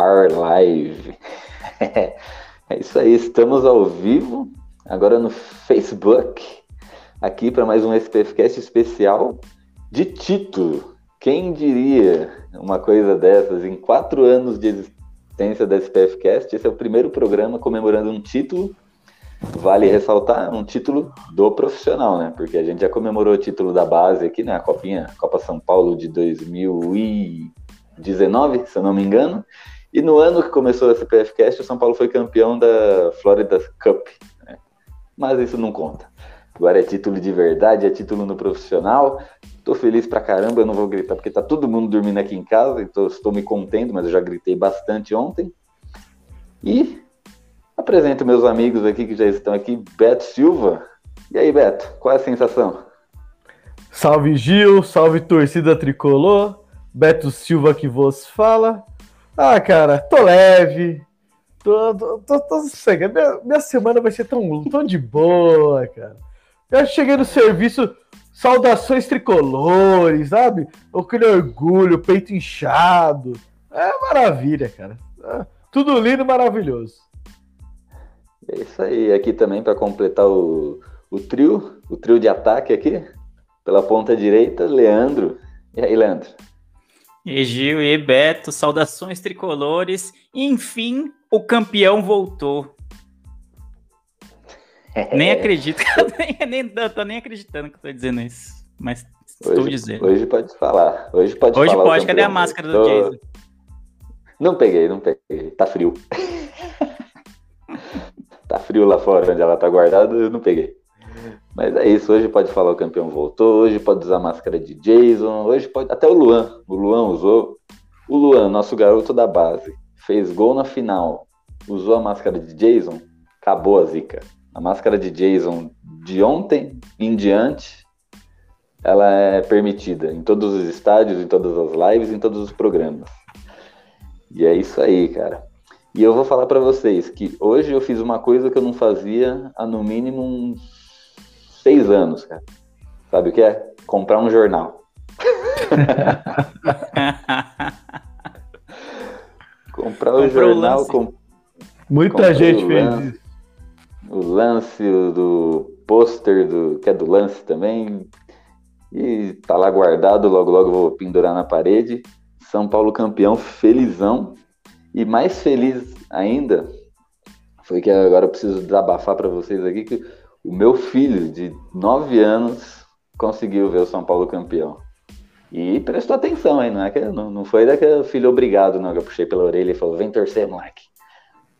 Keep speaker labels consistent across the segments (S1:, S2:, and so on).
S1: Are live. é isso aí, estamos ao vivo, agora no Facebook, aqui para mais um SPFcast especial de título. Quem diria uma coisa dessas em quatro anos de existência da SPFcast? Esse é o primeiro programa comemorando um título. Vale ressaltar, um título do profissional, né? Porque a gente já comemorou o título da base aqui, né? A Copinha, Copa São Paulo de 2000 e 19, se eu não me engano. E no ano que começou a CPFcast, o São Paulo foi campeão da Florida Cup. Né? Mas isso não conta. Agora é título de verdade, é título no profissional. Tô feliz pra caramba, eu não vou gritar porque tá todo mundo dormindo aqui em casa, então estou me contendo, mas eu já gritei bastante ontem. E apresento meus amigos aqui que já estão aqui, Beto Silva. E aí, Beto, qual é a sensação?
S2: Salve Gil, salve torcida tricolor. Beto Silva que vos fala. Ah, cara, tô leve. Tô, tô, tô, tô minha, minha, semana vai ser tão, tão de boa, cara. Eu cheguei no serviço, saudações tricolores, sabe? Aquele orgulho, peito inchado. É maravilha, cara. É, tudo lindo e maravilhoso.
S1: É isso aí. Aqui também para completar o, o trio, o trio de ataque aqui. Pela ponta direita, Leandro. E aí, Leandro?
S3: E Gil e Beto, saudações tricolores. Enfim, o campeão voltou. nem acredito, nem, nem, tô nem acreditando que eu tô dizendo isso. Mas hoje, estou dizendo.
S1: Hoje pode falar. Hoje pode
S3: Hoje
S1: falar.
S3: pode, cadê a máscara do Jason?
S1: Não peguei, não peguei. Tá frio. tá frio lá fora onde ela tá guardada, eu não peguei. Mas é isso, hoje pode falar o campeão voltou, hoje pode usar máscara de Jason, hoje pode. Até o Luan. O Luan usou. O Luan, nosso garoto da base, fez gol na final, usou a máscara de Jason, acabou a zica. A máscara de Jason de ontem em diante, ela é permitida em todos os estádios, em todas as lives, em todos os programas. E é isso aí, cara. E eu vou falar para vocês que hoje eu fiz uma coisa que eu não fazia há no mínimo uns seis anos, cara. Sabe o que é? Comprar um jornal. Comprar o jornal. Com...
S2: Muita gente fez lance, isso.
S1: O lance do pôster do que é do lance também. E tá lá guardado, logo logo vou pendurar na parede. São Paulo campeão, felizão. E mais feliz ainda foi que agora eu preciso desabafar para vocês aqui que o meu filho de 9 anos conseguiu ver o São Paulo campeão. E prestou atenção aí, não é que não, não foi daquele filho obrigado, não, que eu puxei pela orelha e falou, vem torcer, moleque.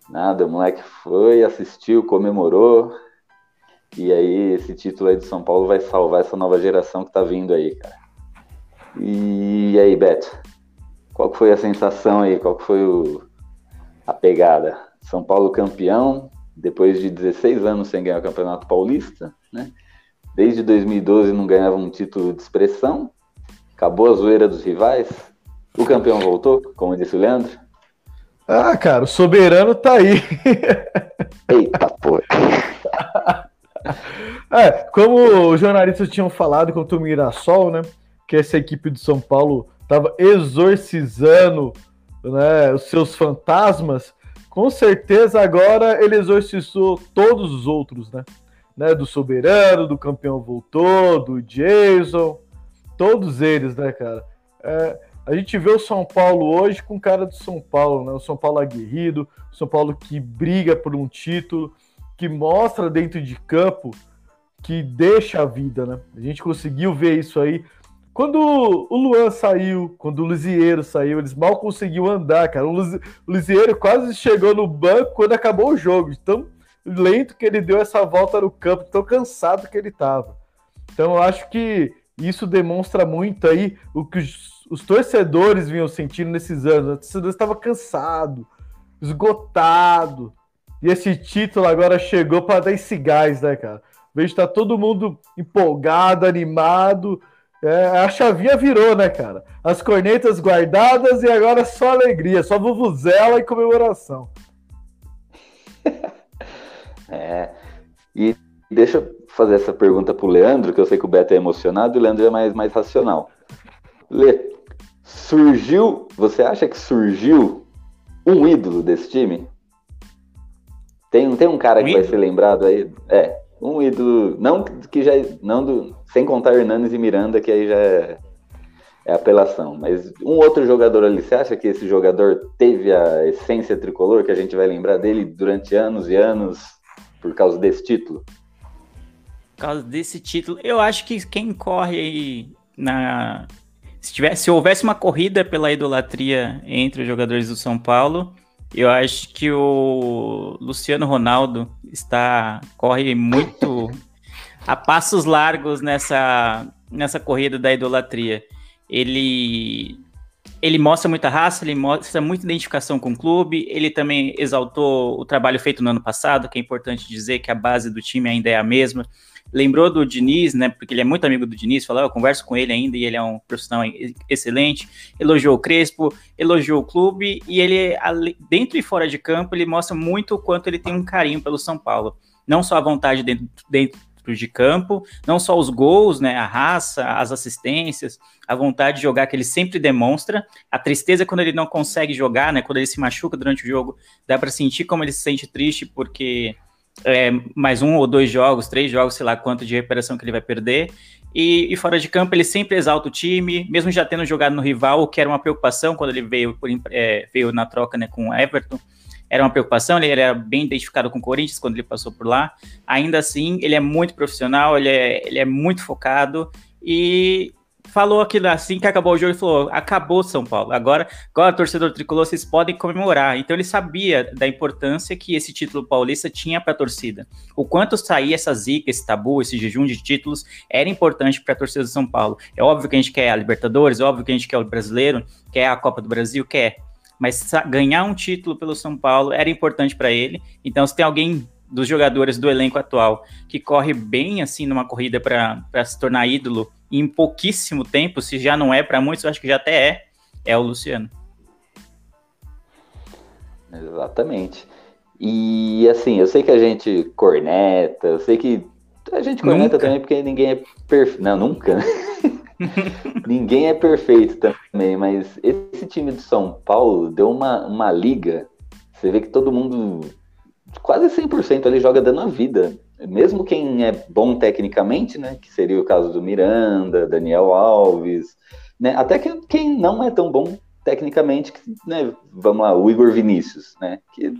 S1: Nada, o moleque foi, assistiu, comemorou. E aí esse título aí do São Paulo vai salvar essa nova geração que tá vindo aí, cara. E aí, Beto? Qual foi a sensação aí? Qual foi o, a pegada? São Paulo campeão, depois de 16 anos sem ganhar o Campeonato Paulista, né? Desde 2012 não ganhava um título de expressão. Acabou a zoeira dos rivais. O campeão voltou, como disse o Leandro.
S2: Ah, cara, o soberano tá aí.
S1: Eita porra.
S2: É, como os jornalistas tinham falado contra o Mirassol, né? Que essa equipe de São Paulo estava exorcizando né, os seus fantasmas com certeza agora ele exorcizou todos os outros, né? né? Do Soberano, do Campeão Voltou, do Jason, todos eles, né, cara? É, a gente vê o São Paulo hoje com cara do São Paulo, né? O São Paulo aguerrido, o São Paulo que briga por um título, que mostra dentro de campo que deixa a vida, né? A gente conseguiu ver isso aí quando o Luan saiu, quando o Lisieiro saiu, eles mal conseguiam andar, cara. O Lisieiro quase chegou no banco quando acabou o jogo. Tão lento que ele deu essa volta no campo, tão cansado que ele estava. Então eu acho que isso demonstra muito aí o que os torcedores vinham sentindo nesses anos. O torcedor estava cansado, esgotado. E esse título agora chegou para dar esse gás, né, cara? Vejo tá todo mundo empolgado, animado. É, a chavinha virou, né, cara? As cornetas guardadas e agora só alegria, só vuvuzela e comemoração.
S1: é. E deixa eu fazer essa pergunta pro Leandro, que eu sei que o Beto é emocionado e o Leandro é mais, mais racional. Lê, surgiu, você acha que surgiu um ídolo desse time? Tem, tem um cara um que ídolo? vai ser lembrado aí? É, um ídolo, não que já, não do, sem contar Hernanes e Miranda, que aí já é, é apelação, mas um outro jogador ali, você acha que esse jogador teve a essência tricolor, que a gente vai lembrar dele durante anos e anos por causa desse título?
S3: Por causa desse título, eu acho que quem corre aí na se, tivesse, se houvesse uma corrida pela idolatria entre os jogadores do São Paulo, eu acho que o Luciano Ronaldo está corre muito a passos largos nessa, nessa corrida da idolatria. Ele ele mostra muita raça, ele mostra muita identificação com o clube. Ele também exaltou o trabalho feito no ano passado, que é importante dizer que a base do time ainda é a mesma lembrou do Diniz, né? Porque ele é muito amigo do Diniz, falou, eu converso com ele ainda e ele é um profissional excelente. Elogiou o Crespo, elogiou o clube e ele, dentro e fora de campo, ele mostra muito o quanto ele tem um carinho pelo São Paulo. Não só a vontade dentro, dentro de campo, não só os gols, né, a raça, as assistências, a vontade de jogar que ele sempre demonstra, a tristeza quando ele não consegue jogar, né, quando ele se machuca durante o jogo, dá para sentir como ele se sente triste porque é, mais um ou dois jogos, três jogos, sei lá quanto de recuperação que ele vai perder. E, e, fora de campo, ele sempre exalta o time, mesmo já tendo jogado no rival, que era uma preocupação quando ele veio, por, é, veio na troca né, com o Everton. Era uma preocupação, ele era bem identificado com o Corinthians quando ele passou por lá. Ainda assim, ele é muito profissional, ele é, ele é muito focado e falou aquilo assim que acabou o jogo e falou: acabou São Paulo. Agora, agora torcedor tricolor, vocês podem comemorar. Então ele sabia da importância que esse título paulista tinha para a torcida. O quanto sair essa zica, esse tabu, esse jejum de títulos era importante para a torcida de São Paulo. É óbvio que a gente quer a Libertadores, é óbvio que a gente quer o brasileiro, quer a Copa do Brasil, quer. Mas ganhar um título pelo São Paulo era importante para ele. Então, se tem alguém dos jogadores do elenco atual que corre bem assim numa corrida para se tornar ídolo em pouquíssimo tempo, se já não é para muitos, eu acho que já até é, é o Luciano.
S1: Exatamente. E assim, eu sei que a gente corneta, eu sei que a gente corneta nunca. também porque ninguém é perfeito. Não, nunca. ninguém é perfeito também, mas esse time de São Paulo deu uma, uma liga. Você vê que todo mundo, quase 100% ali, joga dando a vida mesmo quem é bom tecnicamente, né, que seria o caso do Miranda, Daniel Alves, né, até que quem não é tão bom tecnicamente, né, vamos lá, o Igor Vinícius, né, que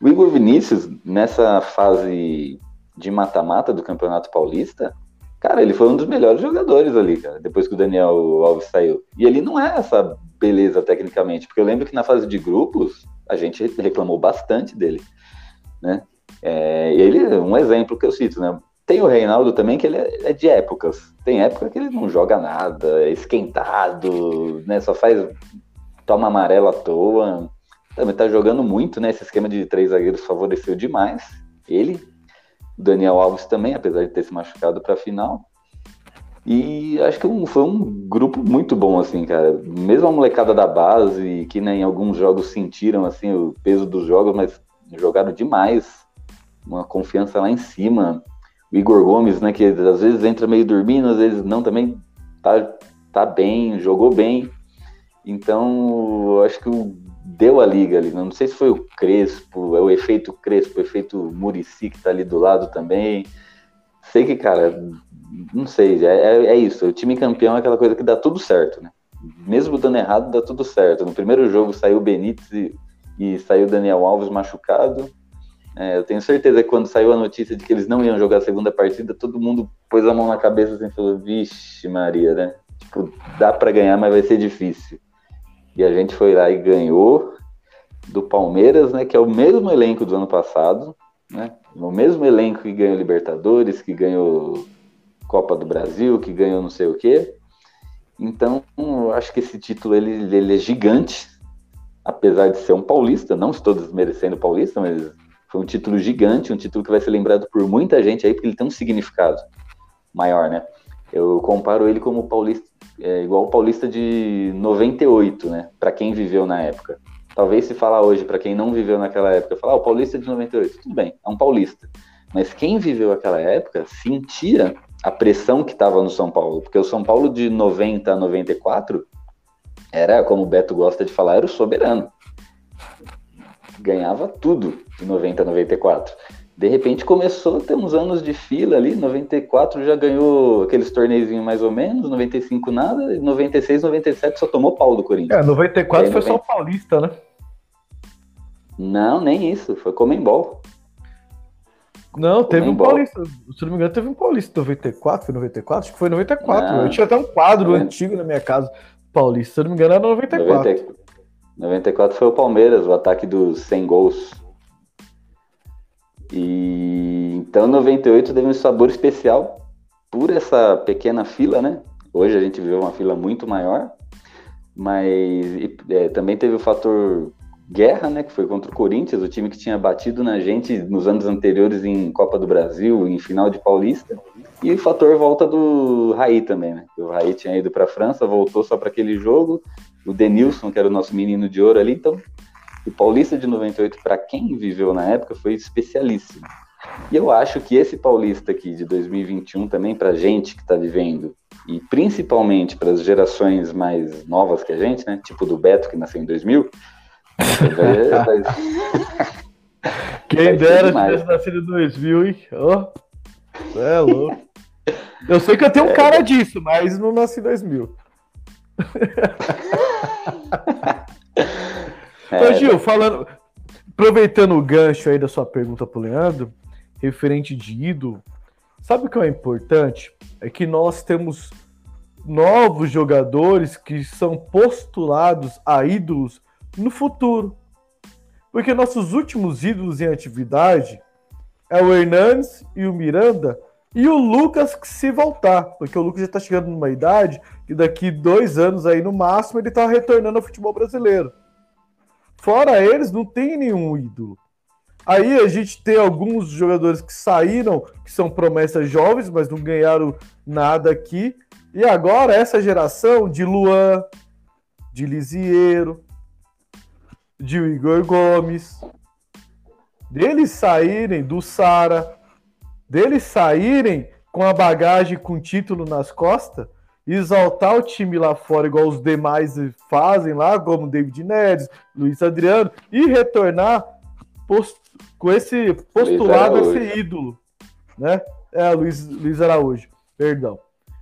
S1: o Igor Vinícius nessa fase de mata-mata do Campeonato Paulista, cara, ele foi um dos melhores jogadores ali, cara, depois que o Daniel Alves saiu. E ele não é essa beleza tecnicamente, porque eu lembro que na fase de grupos a gente reclamou bastante dele, né? É, ele é um exemplo que eu cito, né? Tem o Reinaldo também, que ele é, é, de épocas. Tem época que ele não joga nada, é esquentado, né? Só faz. toma amarelo à toa. Também tá jogando muito, né? Esse esquema de três zagueiros favoreceu demais. Ele, Daniel Alves também, apesar de ter se machucado para a final. E acho que foi um grupo muito bom, assim, cara. Mesmo a molecada da base, que né, em alguns jogos sentiram assim o peso dos jogos, mas jogaram demais uma confiança lá em cima. O Igor Gomes, né, que às vezes entra meio dormindo, às vezes não, também tá, tá bem, jogou bem. Então, acho que deu a liga ali. Não sei se foi o Crespo, é o efeito Crespo, o efeito Murici que tá ali do lado também. Sei que, cara, não sei, é, é, é isso. O time campeão é aquela coisa que dá tudo certo, né? Mesmo dando errado, dá tudo certo. No primeiro jogo saiu o Benítez e, e saiu Daniel Alves machucado. É, eu tenho certeza que quando saiu a notícia de que eles não iam jogar a segunda partida, todo mundo pôs a mão na cabeça assim e falou: Vixe, Maria, né? Tipo, dá para ganhar, mas vai ser difícil. E a gente foi lá e ganhou do Palmeiras, né? Que é o mesmo elenco do ano passado, né? O mesmo elenco que ganhou Libertadores, que ganhou Copa do Brasil, que ganhou não sei o quê. Então, eu acho que esse título ele, ele é gigante, apesar de ser um paulista, não estou desmerecendo o paulista, mas foi um título gigante, um título que vai ser lembrado por muita gente aí, porque ele tem um significado maior, né? Eu comparo ele como paulista, é, igual o paulista de 98, né? Para quem viveu na época. Talvez se falar hoje, para quem não viveu naquela época, falar, ah, o paulista de 98, tudo bem, é um paulista. Mas quem viveu aquela época sentia a pressão que estava no São Paulo, porque o São Paulo de 90 a 94 era, como o Beto gosta de falar, era o soberano. Ganhava tudo de 90 a 94. De repente começou a ter uns anos de fila ali, 94 já ganhou aqueles torneizinhos mais ou menos, 95 nada, 96, 97 só tomou pau do Corinthians.
S2: É, 94 aí, foi 90... só o Paulista, né?
S1: Não, nem isso, foi Comembol.
S2: Não, teve um Paulista. Se não me engano, teve um Paulista 94, foi 94? Acho que foi 94. Não. Eu tinha até um quadro antigo na minha casa, Paulista. Se não me engano, era 94. 90,
S1: 94 foi o Palmeiras, o ataque dos 100 gols. E então 98 teve um sabor especial por essa pequena fila, né? Hoje a gente vê uma fila muito maior, mas é, também teve o fator guerra, né, que foi contra o Corinthians, o time que tinha batido na gente nos anos anteriores em Copa do Brasil, em final de Paulista, e o fator volta do Raí também, né? O Raí tinha ido para a França, voltou só para aquele jogo, o Denilson, que era o nosso menino de ouro ali, então o Paulista de 98, para quem viveu na época, foi especialíssimo. E eu acho que esse Paulista aqui de 2021 também, para gente que está vivendo, e principalmente para as gerações mais novas que a gente, né? Tipo do Beto, que nasceu em 2000,
S2: Quem dera se tivesse nascido em 2000, hein? Oh, é louco. Eu sei que eu tenho um é. cara disso, mas não nasci em 2000. É, Ô, Gil, falando, aproveitando o gancho aí da sua pergunta pro Leandro, referente de ídolo, sabe o que é importante? É que nós temos novos jogadores que são postulados a ídolos no futuro. Porque nossos últimos ídolos em atividade é o Hernandes e o Miranda e o Lucas que se voltar, porque o Lucas já está chegando numa idade que daqui dois anos aí no máximo ele está retornando ao futebol brasileiro. Fora eles, não tem nenhum ídolo. Aí a gente tem alguns jogadores que saíram, que são promessas jovens, mas não ganharam nada aqui. E agora essa geração de Luan, de Lisieiro, de Igor Gomes, deles saírem do Sara, deles saírem com a bagagem com título nas costas, exaltar o time lá fora, igual os demais fazem lá, como David Neres, Luiz Adriano, e retornar post com esse postulado, esse ídolo, né? É, Luiz, Luiz Araújo, perdão.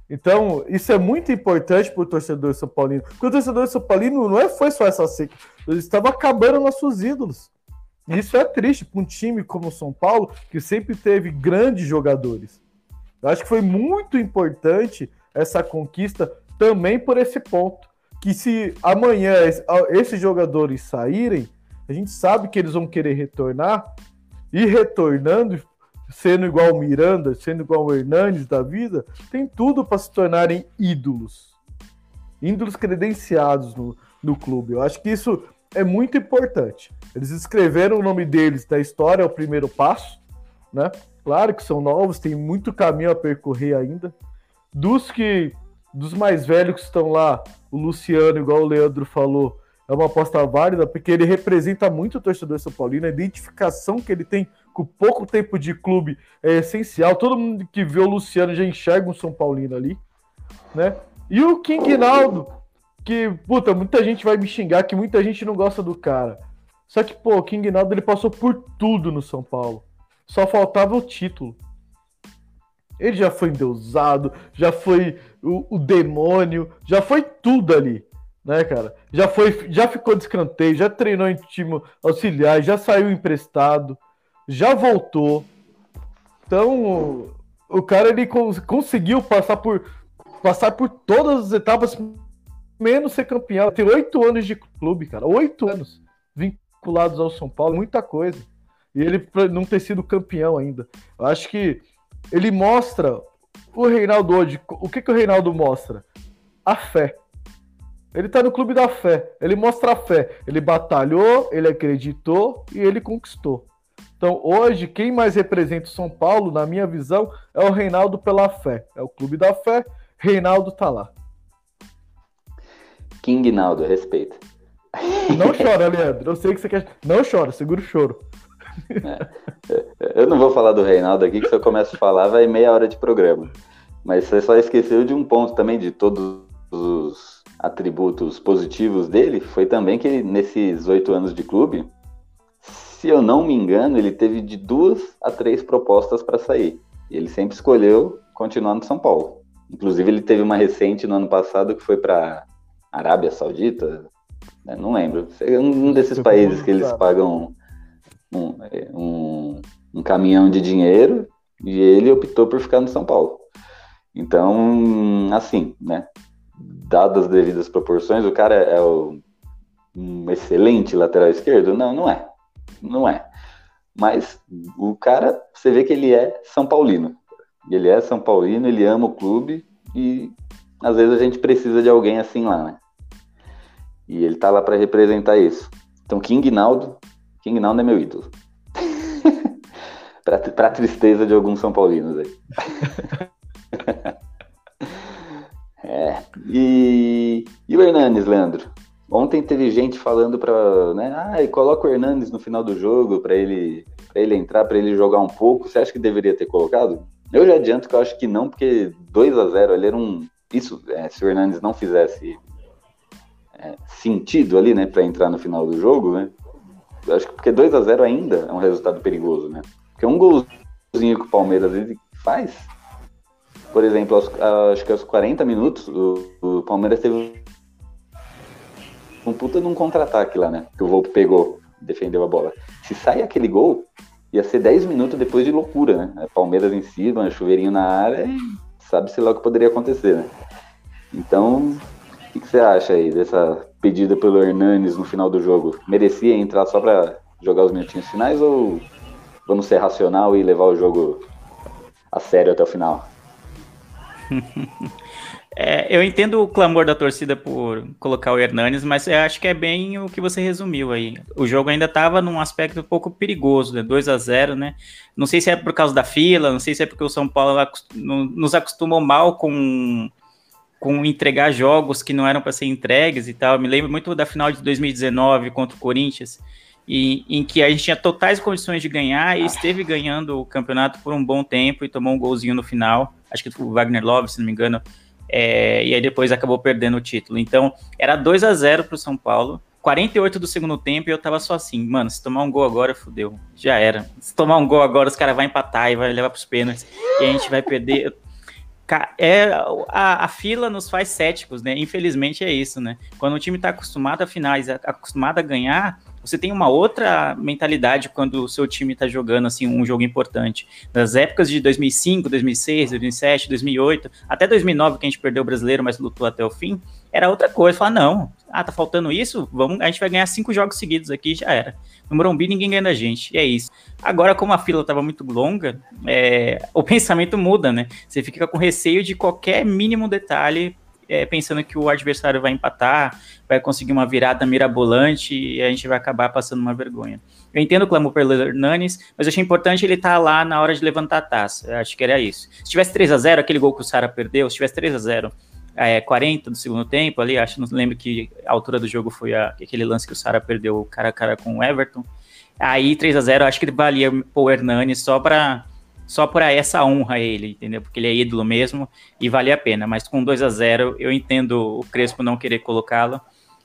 S2: Então, isso é muito importante para o torcedor São Paulino. Porque o torcedor São Paulino não é, foi só essa seca. Eles estavam acabando nossos ídolos. E isso é triste para um time como o São Paulo, que sempre teve grandes jogadores. Eu acho que foi muito importante essa conquista também por esse ponto. Que se amanhã esses jogadores saírem, a gente sabe que eles vão querer retornar. E retornando, sendo igual o Miranda, sendo igual o Hernandes da vida, tem tudo para se tornarem ídolos. Ídolos credenciados no, no clube. Eu acho que isso é muito importante. Eles escreveram o nome deles na história, é o primeiro passo, né? Claro que são novos, tem muito caminho a percorrer ainda. Dos que dos mais velhos que estão lá, o Luciano, igual o Leandro falou, é uma aposta válida, porque ele representa muito o torcedor São Paulino, a identificação que ele tem com pouco tempo de clube é essencial. Todo mundo que vê o Luciano já enxerga um São Paulino ali, né? E o King Naldo, que, puta, muita gente vai me xingar que muita gente não gosta do cara. Só que, pô, o King Naldo ele passou por tudo no São Paulo. Só faltava o título. Ele já foi endeusado, já foi o, o demônio, já foi tudo ali né, cara? Já foi, já ficou de escanteio, já treinou em time auxiliar, já saiu emprestado, já voltou. Então, o cara ele conseguiu passar por passar por todas as etapas, menos ser campeão. Tem oito anos de clube, cara, oito anos vinculados ao São Paulo, muita coisa. E ele não ter sido campeão ainda. Eu acho que ele mostra o Reinaldo hoje. O que, que o Reinaldo mostra? a fé. Ele tá no clube da fé. Ele mostra a fé. Ele batalhou, ele acreditou e ele conquistou. Então, hoje, quem mais representa o São Paulo, na minha visão, é o Reinaldo pela fé. É o clube da fé. Reinaldo tá lá.
S1: King Naldo, respeita.
S2: Não chora, Leandro. Eu sei que você quer. Não chora, segura o choro.
S1: É. Eu não vou falar do Reinaldo aqui, que se eu começo a falar, vai meia hora de programa. Mas você só esqueceu de um ponto também, de todos os atributos positivos dele, foi também que nesses oito anos de clube, se eu não me engano, ele teve de duas a três propostas para sair. E ele sempre escolheu continuar no São Paulo. Inclusive, ele teve uma recente no ano passado que foi para Arábia Saudita, né? não lembro. Um desses países que eles pagam um, um, um caminhão de dinheiro e ele optou por ficar no São Paulo. Então, assim, né? Dadas as devidas proporções, o cara é o, um excelente lateral esquerdo? Não, não é não é. Mas o cara, você vê que ele é São Paulino. Ele é São Paulino, ele ama o clube e às vezes a gente precisa de alguém assim lá, né? E ele tá lá para representar isso. Então, King Naldo, King Naldo é meu ídolo. pra, pra tristeza de alguns São Paulinos aí. E, e o Hernanes, Leandro? Ontem teve gente falando para, né, ah, coloca o Hernandes no final do jogo para ele, ele entrar, para ele jogar um pouco. Você acha que deveria ter colocado? Eu já adianto que eu acho que não, porque 2 a 0 ele era um. Isso, é, se o Hernandes não fizesse é, sentido ali, né, para entrar no final do jogo, né? Eu acho que porque 2 a 0 ainda é um resultado perigoso, né? Porque um golzinho que o Palmeiras faz, por exemplo, aos, acho que aos 40 minutos, o, o Palmeiras teve um puta num contra-ataque lá, né? Que o Volpe pegou, defendeu a bola. Se sai aquele gol, ia ser 10 minutos depois de loucura, né? Palmeiras em cima, chuveirinho na área e sabe-se lá o que poderia acontecer, né? Então, o que, que, você acha aí dessa pedida pelo Hernanes no final do jogo? Merecia entrar só para jogar os minutinhos finais ou vamos ser racional e levar o jogo a sério até o final?
S3: É, eu entendo o clamor da torcida por colocar o Hernanes, mas eu acho que é bem o que você resumiu aí. O jogo ainda estava num aspecto um pouco perigoso, né? 2 a 0 né? Não sei se é por causa da fila, não sei se é porque o São Paulo nos acostumou mal com, com entregar jogos que não eram para ser entregues e tal. Eu me lembro muito da final de 2019 contra o Corinthians, e, em que a gente tinha totais condições de ganhar e esteve ganhando o campeonato por um bom tempo e tomou um golzinho no final. Acho que o Wagner Love, se não me engano, é, e aí depois acabou perdendo o título. Então, era 2 a 0 para o São Paulo. 48 do segundo tempo e eu tava só assim, mano, se tomar um gol agora, fudeu. Já era. Se tomar um gol agora, os caras vão empatar e vai levar pros pênaltis. E a gente vai perder. É, a, a, fila nos faz céticos, né? Infelizmente é isso, né? Quando o time tá acostumado a finais, acostumado a ganhar, você tem uma outra mentalidade quando o seu time está jogando assim um jogo importante. Das épocas de 2005, 2006, 2007, 2008, até 2009 que a gente perdeu o brasileiro, mas lutou até o fim, era outra coisa. Falar, não, ah, tá faltando isso? Vamos, a gente vai ganhar cinco jogos seguidos aqui já era. No Morumbi ninguém ganha da gente, e é isso. Agora, como a fila estava muito longa, é, o pensamento muda, né? Você fica com receio de qualquer mínimo detalhe é, pensando que o adversário vai empatar, vai conseguir uma virada mirabolante e a gente vai acabar passando uma vergonha. Eu entendo o clamor pelo Hernanes, mas achei importante ele estar tá lá na hora de levantar a taça. Eu acho que era isso. Se tivesse 3 a 0 aquele gol que o Sara perdeu, se tivesse 3 a 0 é, 40 do segundo tempo ali, acho, não lembro que a altura do jogo foi a, aquele lance que o Sara perdeu cara a cara com o Everton. Aí 3 a 0 acho que valia o Hernanes só para só por essa honra ele, entendeu? Porque ele é ídolo mesmo e vale a pena. Mas com 2 a 0 eu entendo o Crespo não querer colocá-lo,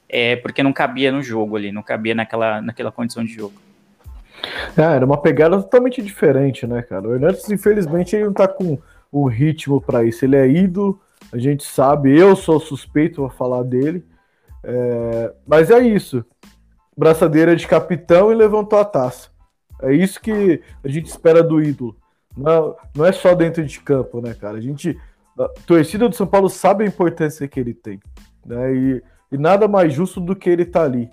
S3: é, porque não cabia no jogo ali, não cabia naquela, naquela condição de jogo.
S2: É, era uma pegada totalmente diferente, né, cara? O Hernandes, infelizmente, ele não tá com o ritmo para isso. Ele é ídolo, a gente sabe, eu sou suspeito a falar dele, é, mas é isso. Braçadeira de capitão e levantou a taça. É isso que a gente espera do ídolo. Não, não é só dentro de campo, né, cara? A gente. A torcida do São Paulo sabe a importância que ele tem. Né? E, e nada mais justo do que ele estar tá ali.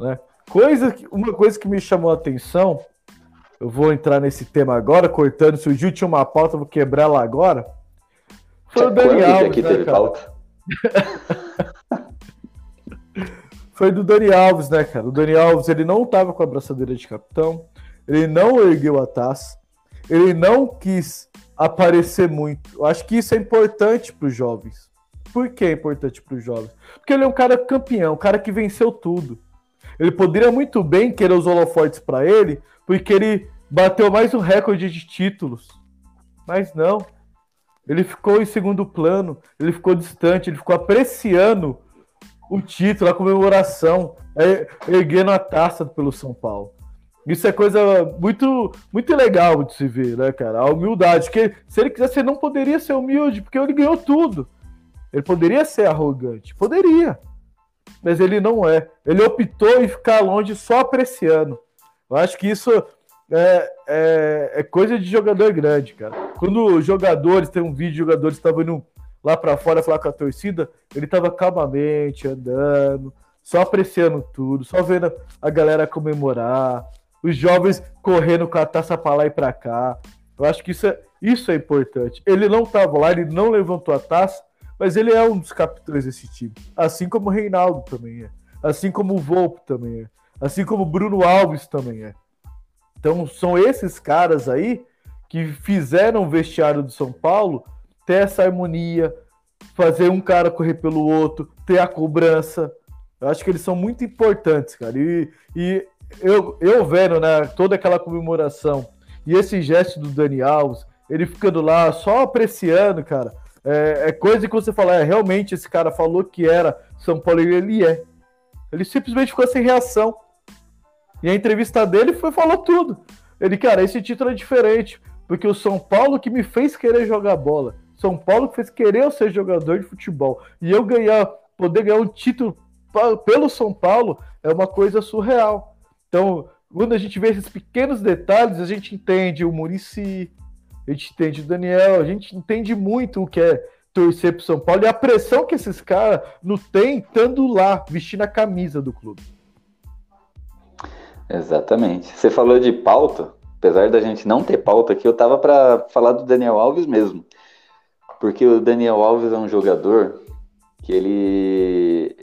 S2: Né? Coisa, uma coisa que me chamou a atenção, eu vou entrar nesse tema agora, cortando. Se o Gil tinha uma pauta, eu vou quebrar ela agora. Foi o Dani Alves, né, cara? Pauta? Foi do Dani Alves, né, cara? O Dani Alves, ele não tava com a braçadeira de capitão, ele não ergueu a taça, ele não quis aparecer muito. Eu acho que isso é importante para os jovens. Por que é importante para os jovens? Porque ele é um cara campeão, um cara que venceu tudo. Ele poderia muito bem querer os holofotes para ele, porque ele bateu mais um recorde de títulos. Mas não. Ele ficou em segundo plano, ele ficou distante, ele ficou apreciando o título, a comemoração, é, erguendo a taça pelo São Paulo. Isso é coisa muito muito legal de se ver, né, cara? A humildade. Que se ele quisesse, ele não poderia ser humilde, porque ele ganhou tudo. Ele poderia ser arrogante, poderia. Mas ele não é. Ele optou em ficar longe só apreciando. Eu acho que isso é, é, é coisa de jogador grande, cara. Quando jogadores, tem um vídeo de jogadores estavam indo lá para fora falar com a torcida, ele tava calmamente andando, só apreciando tudo, só vendo a galera comemorar, os jovens correndo com a taça para lá e para cá. Eu acho que isso é, isso é importante. Ele não estava lá, ele não levantou a taça, mas ele é um dos capitães desse time. Assim como o Reinaldo também é. Assim como o Volpe também é. Assim como o Bruno Alves também é. Então são esses caras aí que fizeram o vestiário do São Paulo ter essa harmonia, fazer um cara correr pelo outro, ter a cobrança. Eu acho que eles são muito importantes, cara. E, e eu, eu vendo né, toda aquela comemoração e esse gesto do Dani Alves, ele ficando lá só apreciando, cara, é, é coisa que você fala, é, realmente esse cara falou que era São Paulo e ele é. Ele simplesmente ficou sem reação. E a entrevista dele foi falou tudo. Ele, cara, esse título é diferente, porque o São Paulo que me fez querer jogar bola. São Paulo que fez querer eu ser jogador de futebol. E eu ganhar, poder ganhar um título pelo São Paulo é uma coisa surreal. Então, quando a gente vê esses pequenos detalhes, a gente entende o Murici, a gente entende o Daniel, a gente entende muito o que é torcer pro São Paulo e a pressão que esses caras não têm estando lá, vestindo a camisa do clube.
S1: Exatamente. Você falou de pauta, apesar da gente não ter pauta aqui, eu tava para falar do Daniel Alves mesmo. Porque o Daniel Alves é um jogador que ele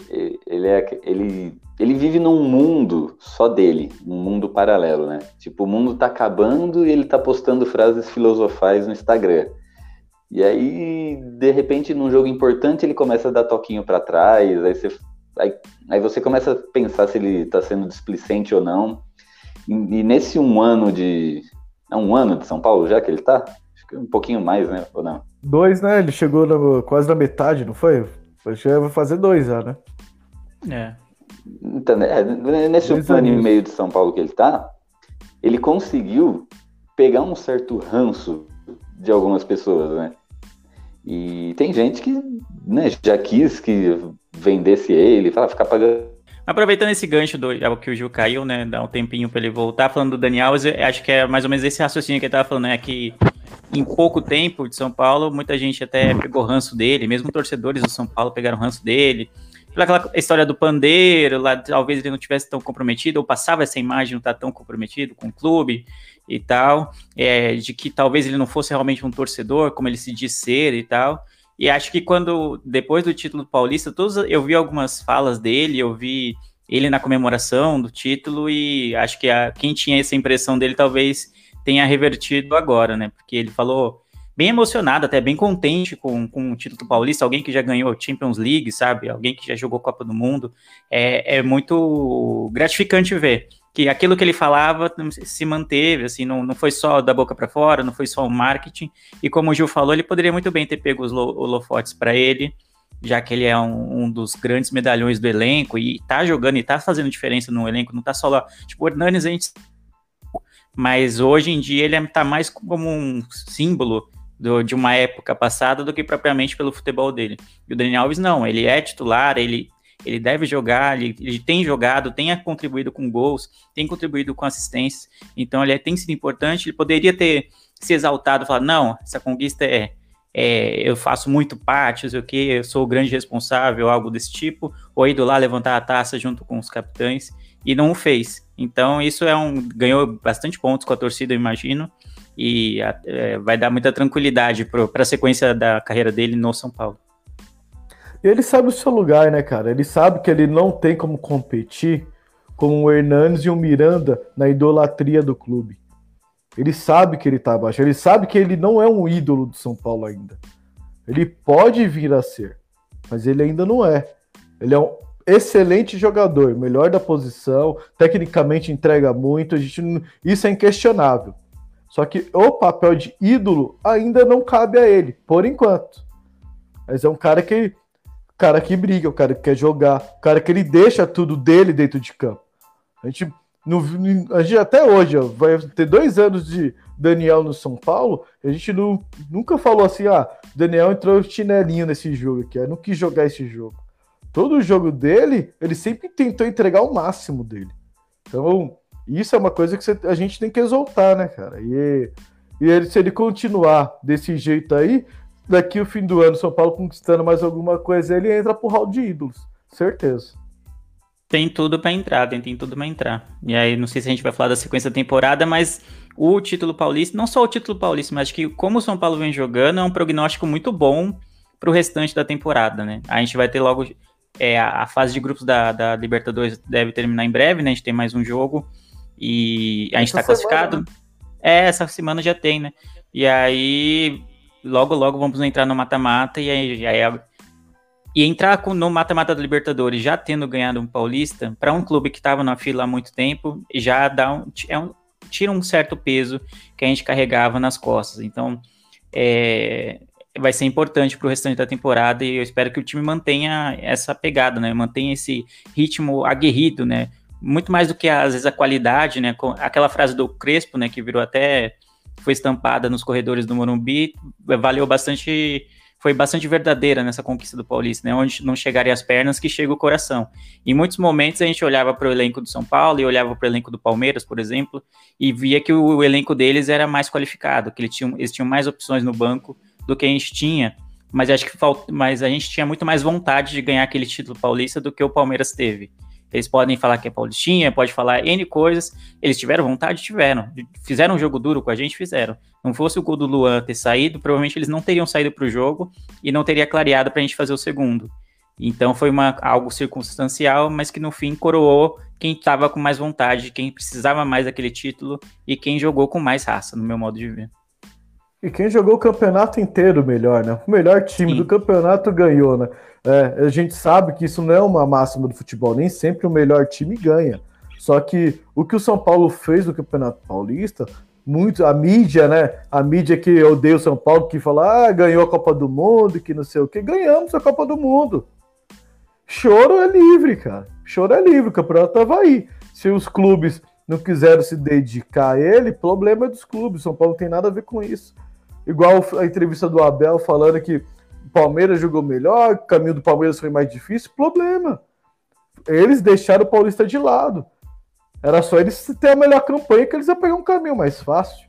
S1: ele é ele ele vive num mundo só dele, um mundo paralelo, né? Tipo, o mundo tá acabando e ele tá postando frases filosofais no Instagram. E aí, de repente, num jogo importante, ele começa a dar toquinho para trás, aí você, aí, aí, você começa a pensar se ele tá sendo displicente ou não. E, e nesse um ano de. É um ano de São Paulo já que ele tá? Acho que um pouquinho mais, né? Ou não?
S2: Dois, né? Ele chegou no, quase na metade, não foi? Acho que vai fazer dois já, né?
S3: É.
S1: Então, é, nesse dois ano e meio de São Paulo que ele tá, ele conseguiu pegar um certo ranço de algumas pessoas, né? E tem gente que né, já quis que vendesse ele, fala, ficar pagando.
S3: Aproveitando esse gancho do que o Gil caiu, né? Dá um tempinho para ele voltar, falando do Daniel, acho que é mais ou menos esse raciocínio que ele tava falando, né? Que em pouco tempo de São Paulo, muita gente até pegou ranço dele, mesmo torcedores do São Paulo pegaram ranço dele. Pela história do pandeiro, lá talvez ele não tivesse tão comprometido, ou passava essa imagem não estar tá tão comprometido com o clube e tal, é, de que talvez ele não fosse realmente um torcedor, como ele se diz ser e tal. E acho que quando, depois do título paulista, todos, eu vi algumas falas dele, eu vi ele na comemoração do título, e acho que a, quem tinha essa impressão dele talvez tenha revertido agora, né? Porque ele falou bem emocionado, até bem contente com, com o título paulista, alguém que já ganhou Champions League, sabe? Alguém que já jogou Copa do Mundo. É, é muito gratificante ver que aquilo que ele falava se manteve, assim, não, não foi só da boca para fora, não foi só o marketing. E como o Gil falou, ele poderia muito bem ter pego os holofotes para ele, já que ele é um, um, dos grandes medalhões do elenco e tá jogando e tá fazendo diferença no elenco, não tá só lá. Tipo, o Hernanes a gente mas hoje em dia ele está mais como um símbolo do, de uma época passada do que propriamente pelo futebol dele. E o Daniel Alves não, ele é titular, ele, ele deve jogar, ele, ele tem jogado, tem contribuído com gols, tem contribuído com assistências, então ele é, tem sido importante, ele poderia ter se exaltado, falar, não, essa conquista é, é, eu faço muito parte, sei o que, eu sou o grande responsável, algo desse tipo, ou ido lá levantar a taça junto com os capitães, e não o fez. Então isso é um ganhou bastante pontos com a torcida, eu imagino, e é, vai dar muita tranquilidade para a sequência da carreira dele no São Paulo.
S2: Ele sabe o seu lugar, né, cara? Ele sabe que ele não tem como competir com o Hernandes e o Miranda na idolatria do clube. Ele sabe que ele tá abaixo, ele sabe que ele não é um ídolo do São Paulo ainda. Ele pode vir a ser, mas ele ainda não é. Ele é um excelente jogador, melhor da posição, tecnicamente entrega muito, a gente não... isso é inquestionável. Só que o papel de ídolo ainda não cabe a ele, por enquanto. Mas é um cara que cara que briga, o cara que quer jogar, o cara que ele deixa tudo dele dentro de campo. A gente, no, a gente até hoje, ó, vai ter dois anos de Daniel no São Paulo, a gente não, nunca falou assim, ah, Daniel entrou chinelinho nesse jogo aqui, não quis jogar esse jogo. Todo jogo dele, ele sempre tentou entregar o máximo dele. Então, isso é uma coisa que você, a gente tem que exaltar, né, cara? E, e ele, se ele continuar desse jeito aí, daqui o fim do ano, São Paulo conquistando mais alguma coisa, ele entra pro hall de ídolos, certeza.
S3: Tem tudo para entrar, tem, tem tudo para entrar. E aí, não sei se a gente vai falar da sequência da temporada, mas o título paulista, não só o título paulista, mas acho que como o São Paulo vem jogando, é um prognóstico muito bom para o restante da temporada, né? A gente vai ter logo é, a, fase de grupos da, da, Libertadores deve terminar em breve, né? A gente tem mais um jogo e a gente está classificado. Né? É, essa semana já tem, né? E aí logo, logo vamos entrar no mata-mata e aí, aí e entrar com, no mata-mata da Libertadores já tendo ganhado um paulista, para um clube que estava na fila há muito tempo, já dá um, é um, tira um certo peso que a gente carregava nas costas. Então, é, vai ser importante para o restante da temporada e eu espero que o time mantenha essa pegada, né? Mantenha esse ritmo aguerrido, né? Muito mais do que às vezes a qualidade, né? Aquela frase do Crespo, né? Que virou até foi estampada nos corredores do Morumbi, valeu bastante, foi bastante verdadeira nessa conquista do Paulista, né? Onde não chegaria as pernas, que chega o coração. Em muitos momentos a gente olhava para o elenco do São Paulo e olhava para o elenco do Palmeiras, por exemplo, e via que o, o elenco deles era mais qualificado, que eles tinham, eles tinham mais opções no banco do que a gente tinha. Mas acho que falta, mas a gente tinha muito mais vontade de ganhar aquele título paulista do que o Palmeiras teve. Eles podem falar que é Paulistinha, pode falar N coisas. Eles tiveram vontade? Tiveram. Fizeram um jogo duro com a gente? Fizeram. Não fosse o gol do Luan ter saído, provavelmente eles não teriam saído para o jogo e não teria clareado para a gente fazer o segundo. Então foi uma, algo circunstancial, mas que no fim coroou quem estava com mais vontade, quem precisava mais daquele título e quem jogou com mais raça, no meu modo de ver.
S2: E quem jogou o campeonato inteiro melhor, né? O melhor time Sim. do campeonato ganhou, né? É, a gente sabe que isso não é uma máxima do futebol, nem sempre o melhor time ganha. Só que o que o São Paulo fez no Campeonato Paulista, muito a mídia, né? A mídia que odeia o São Paulo, que fala, ah, ganhou a Copa do Mundo, que não sei o que, ganhamos a Copa do Mundo. Choro é livre, cara. Choro é livre, o campeonato tava aí. Se os clubes não quiseram se dedicar a ele, problema é dos clubes. São Paulo não tem nada a ver com isso. Igual a entrevista do Abel falando que Palmeiras jogou melhor, o caminho do Palmeiras foi mais difícil, problema. Eles deixaram o Paulista de lado. Era só eles ter a melhor campanha que eles iam pegar um caminho mais fácil.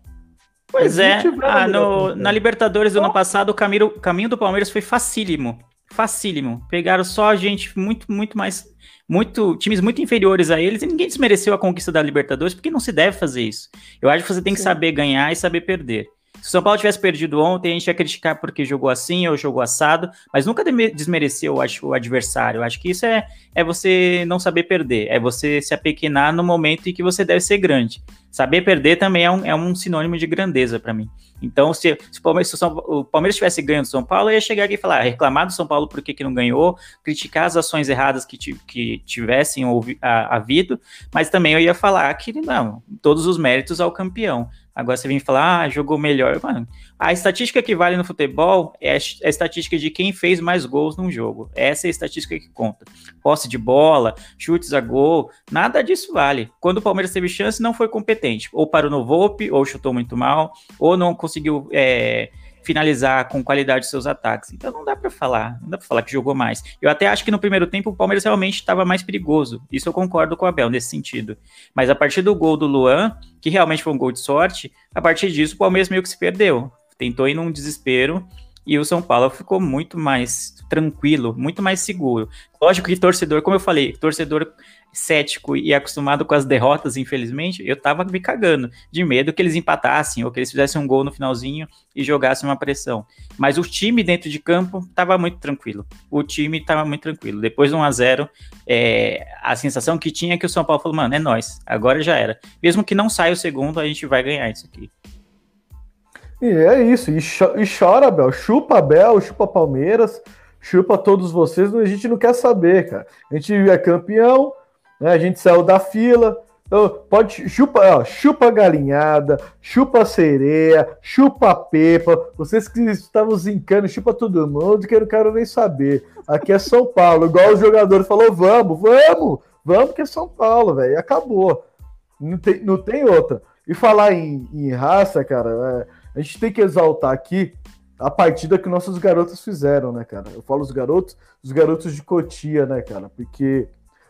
S3: Pois é, ah, no, na Libertadores do ano passado, o caminho, o caminho do Palmeiras foi facílimo. Facílimo. Pegaram só gente muito, muito mais. Muito, times muito inferiores a eles e ninguém desmereceu a conquista da Libertadores, porque não se deve fazer isso. Eu acho que você tem que Sim. saber ganhar e saber perder. Se o São Paulo tivesse perdido ontem, a gente ia criticar porque jogou assim ou jogou assado, mas nunca desmereceu o adversário. Acho que isso é, é você não saber perder, é você se apequenar no momento em que você deve ser grande. Saber perder também é um, é um sinônimo de grandeza para mim. Então, se, se, o, Palmeiras, se o, Palmeiras, tivesse ganho do São Paulo, eu ia chegar aqui e falar, reclamar do São Paulo porque que não ganhou, criticar as ações erradas que, que tivessem ouvi, havido, mas também eu ia falar que não, todos os méritos ao campeão. Agora você vem falar, ah, jogou melhor. Mano, a estatística que vale no futebol é a estatística de quem fez mais gols num jogo. Essa é a estatística que conta. Posse de bola, chutes a gol, nada disso vale. Quando o Palmeiras teve chance, não foi competente. Ou parou no Volpe, ou chutou muito mal, ou não conseguiu é, finalizar com qualidade seus ataques. Então não dá para falar, não dá para falar que jogou mais. Eu até acho que no primeiro tempo o Palmeiras realmente estava mais perigoso. Isso eu concordo com o Abel nesse sentido. Mas a partir do gol do Luan, que realmente foi um gol de sorte, a partir disso o Palmeiras meio que se perdeu. Tentou ir num desespero e o São Paulo ficou muito mais tranquilo, muito mais seguro. Lógico que torcedor, como eu falei, torcedor cético e acostumado com as derrotas, infelizmente, eu tava me cagando de medo que eles empatassem ou que eles fizessem um gol no finalzinho e jogassem uma pressão. Mas o time dentro de campo tava muito tranquilo. O time tava muito tranquilo. Depois do 1 a 0 é, a sensação que tinha é que o São Paulo falou, mano, é nós, agora já era. Mesmo que não saia o segundo, a gente vai ganhar isso aqui.
S2: E é isso, e, cho e chora, Bel, chupa Bel, chupa Palmeiras, chupa todos vocês, a gente não quer saber, cara. A gente é campeão, né? A gente saiu da fila. Então, pode chupa, ó, chupa galinhada, chupa sereia, chupa pepa. Vocês que estavam zincando, chupa todo mundo, que eu não quero nem saber. Aqui é São Paulo, igual o jogador falou: vamos, vamos, vamos, que é São Paulo, velho. Acabou. Não tem, não tem outra. E falar em, em raça, cara, é, a gente tem que exaltar aqui a partida que nossos garotos fizeram, né, cara? Eu falo os garotos, os garotos de Cotia, né, cara? Porque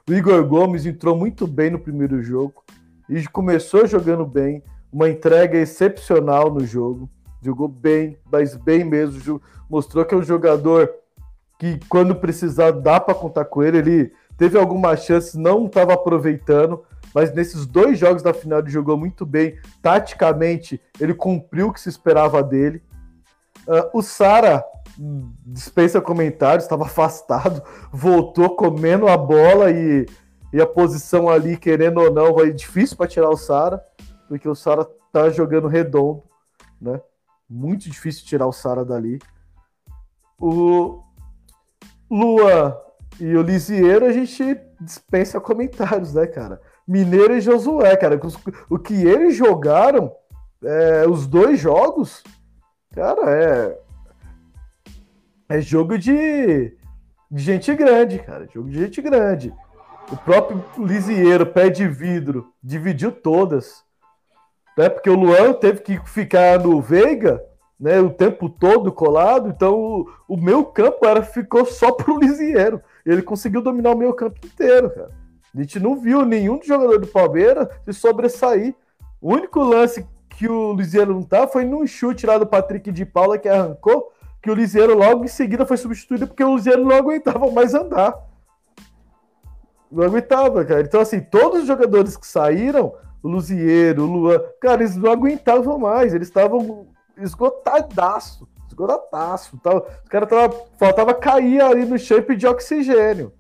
S2: o Igor Gomes entrou muito bem no primeiro jogo e começou jogando bem, uma entrega excepcional no jogo. Jogou bem, mas bem mesmo. Mostrou que é um jogador que, quando precisar, dá para contar com ele. Ele teve algumas chances, não estava aproveitando, mas nesses dois jogos da final ele jogou muito bem. Taticamente, ele cumpriu o que se esperava dele. Uh, o Sara dispensa comentários, estava afastado, voltou comendo a bola e, e a posição ali, querendo ou não, vai difícil para tirar o Sara, porque o Sara tá jogando redondo, né? Muito difícil tirar o Sara dali. O Lua e o Lisieiro a gente dispensa comentários, né, cara? Mineiro e Josué, cara, o que eles jogaram, é, os dois jogos, cara, é é jogo de, de gente grande, cara. Jogo de gente grande. O próprio Lisieiro, pé de vidro, dividiu todas. Né? Porque o Luan teve que ficar no Veiga né, o tempo todo colado, então o, o meu campo era, ficou só pro Lisieiro. Ele conseguiu dominar o meu campo inteiro, cara. A gente não viu nenhum jogador do Palmeiras se sobressair. O único lance que o Lisieiro não tá foi num chute lá do Patrick de Paula que arrancou, que o Liseiro logo em seguida foi substituído porque o Liseiro não aguentava mais andar. Não aguentava, cara. Então, assim, todos os jogadores que saíram, o Luziero, o Luan, cara, eles não aguentavam mais, eles estavam esgotadaço, esgotadaço. Tava, os caras faltava cair ali no shape de oxigênio.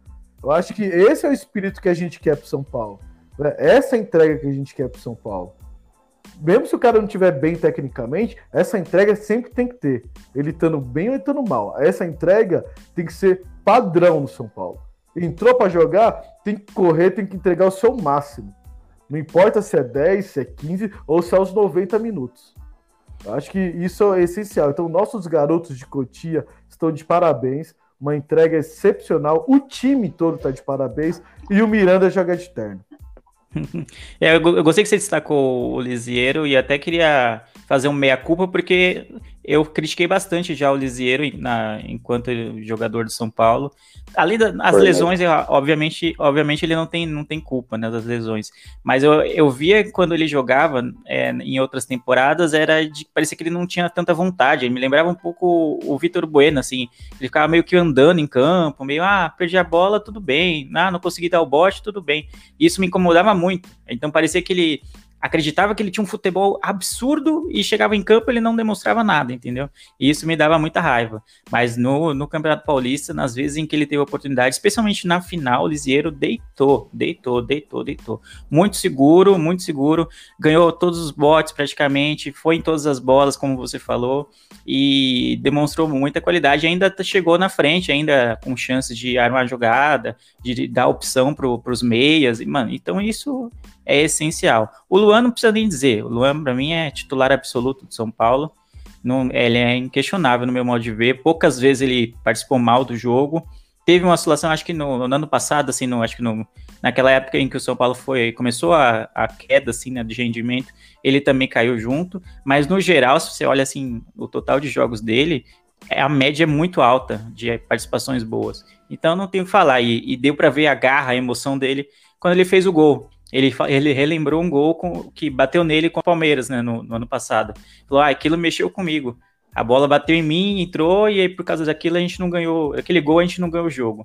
S2: Eu acho que esse é o espírito que a gente quer pro São Paulo. Né? Essa é entrega que a gente quer pro São Paulo mesmo se o cara não estiver bem tecnicamente, essa entrega sempre tem que ter. Ele estando bem ou estando mal. Essa entrega tem que ser padrão no São Paulo. Entrou para jogar, tem que correr, tem que entregar o seu máximo. Não importa se é 10, se é 15 ou se é os 90 minutos. Eu acho que isso é essencial. Então, nossos garotos de Cotia estão de parabéns. Uma entrega excepcional. O time todo está de parabéns. E o Miranda joga de terno.
S3: É, eu gostei que você destacou o Lisieiro e até queria fazer um meia-culpa, porque eu critiquei bastante já o Lisieiro na, enquanto jogador de São Paulo. Além das lesões, eu, obviamente, obviamente ele não tem, não tem culpa né, das lesões. Mas eu, eu via quando ele jogava é, em outras temporadas, era de parecia que ele não tinha tanta vontade. Ele me lembrava um pouco o Vitor Bueno, assim. Ele ficava meio que andando em campo, meio, ah, perdi a bola, tudo bem. Ah, não consegui dar o bote, tudo bem. Isso me incomodava muito. Então parecia que ele acreditava que ele tinha um futebol absurdo e chegava em campo ele não demonstrava nada, entendeu? E isso me dava muita raiva. Mas no, no Campeonato Paulista, nas vezes em que ele teve oportunidade, especialmente na final, o Lisieiro deitou, deitou, deitou, deitou. Muito seguro, muito seguro. Ganhou todos os botes praticamente, foi em todas as bolas, como você falou, e demonstrou muita qualidade. Ainda chegou na frente, ainda com chances de armar jogada, de dar opção para os meias. E, mano, então isso é essencial. O Luan não precisa nem dizer. O Luan, para mim, é titular absoluto de São Paulo. Não, ele é inquestionável no meu modo de ver. Poucas vezes ele participou mal do jogo. Teve uma oscilação, acho que no, no ano passado, assim, no, acho que no, naquela época em que o São Paulo foi começou a, a queda assim, né, de rendimento, ele também caiu junto. Mas no geral, se você olha assim o total de jogos dele, a média é muito alta de participações boas. Então não tenho o que falar. E, e deu para ver a garra, a emoção dele quando ele fez o gol. Ele, ele relembrou um gol com, que bateu nele com o Palmeiras, né, no, no ano passado. Falou, ah, aquilo mexeu comigo. A bola bateu em mim, entrou, e aí por causa daquilo a gente não ganhou. Aquele gol a gente não ganhou o jogo.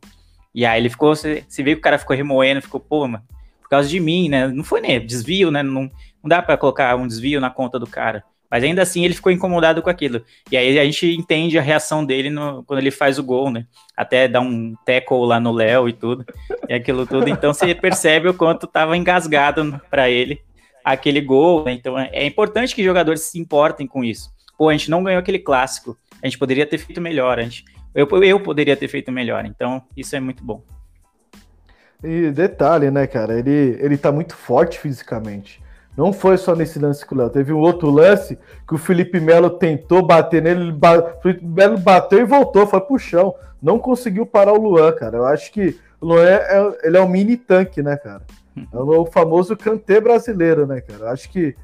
S3: E aí ele ficou. Você, você vê que o cara ficou remoendo, ficou, pô, mano, por causa de mim, né? Não foi nem desvio, né? Não, não dá para colocar um desvio na conta do cara. Mas ainda assim ele ficou incomodado com aquilo. E aí a gente entende a reação dele no, quando ele faz o gol, né? Até dá um tackle lá no Léo e tudo. E aquilo tudo. Então você percebe o quanto tava engasgado para ele aquele gol. Né? Então é importante que jogadores se importem com isso. Pô, a gente não ganhou aquele clássico. A gente poderia ter feito melhor. A gente, eu, eu poderia ter feito melhor. Então isso é muito bom.
S2: E detalhe, né, cara? Ele, ele tá muito forte fisicamente. Não foi só nesse lance com o Léo. Teve um outro lance que o Felipe Melo tentou bater nele. Ele ba... O Felipe Melo bateu e voltou, foi pro chão. Não conseguiu parar o Luan, cara. Eu acho que o Luan é, ele é um mini tanque, né, cara? É o famoso cantê brasileiro, né, cara? Eu acho que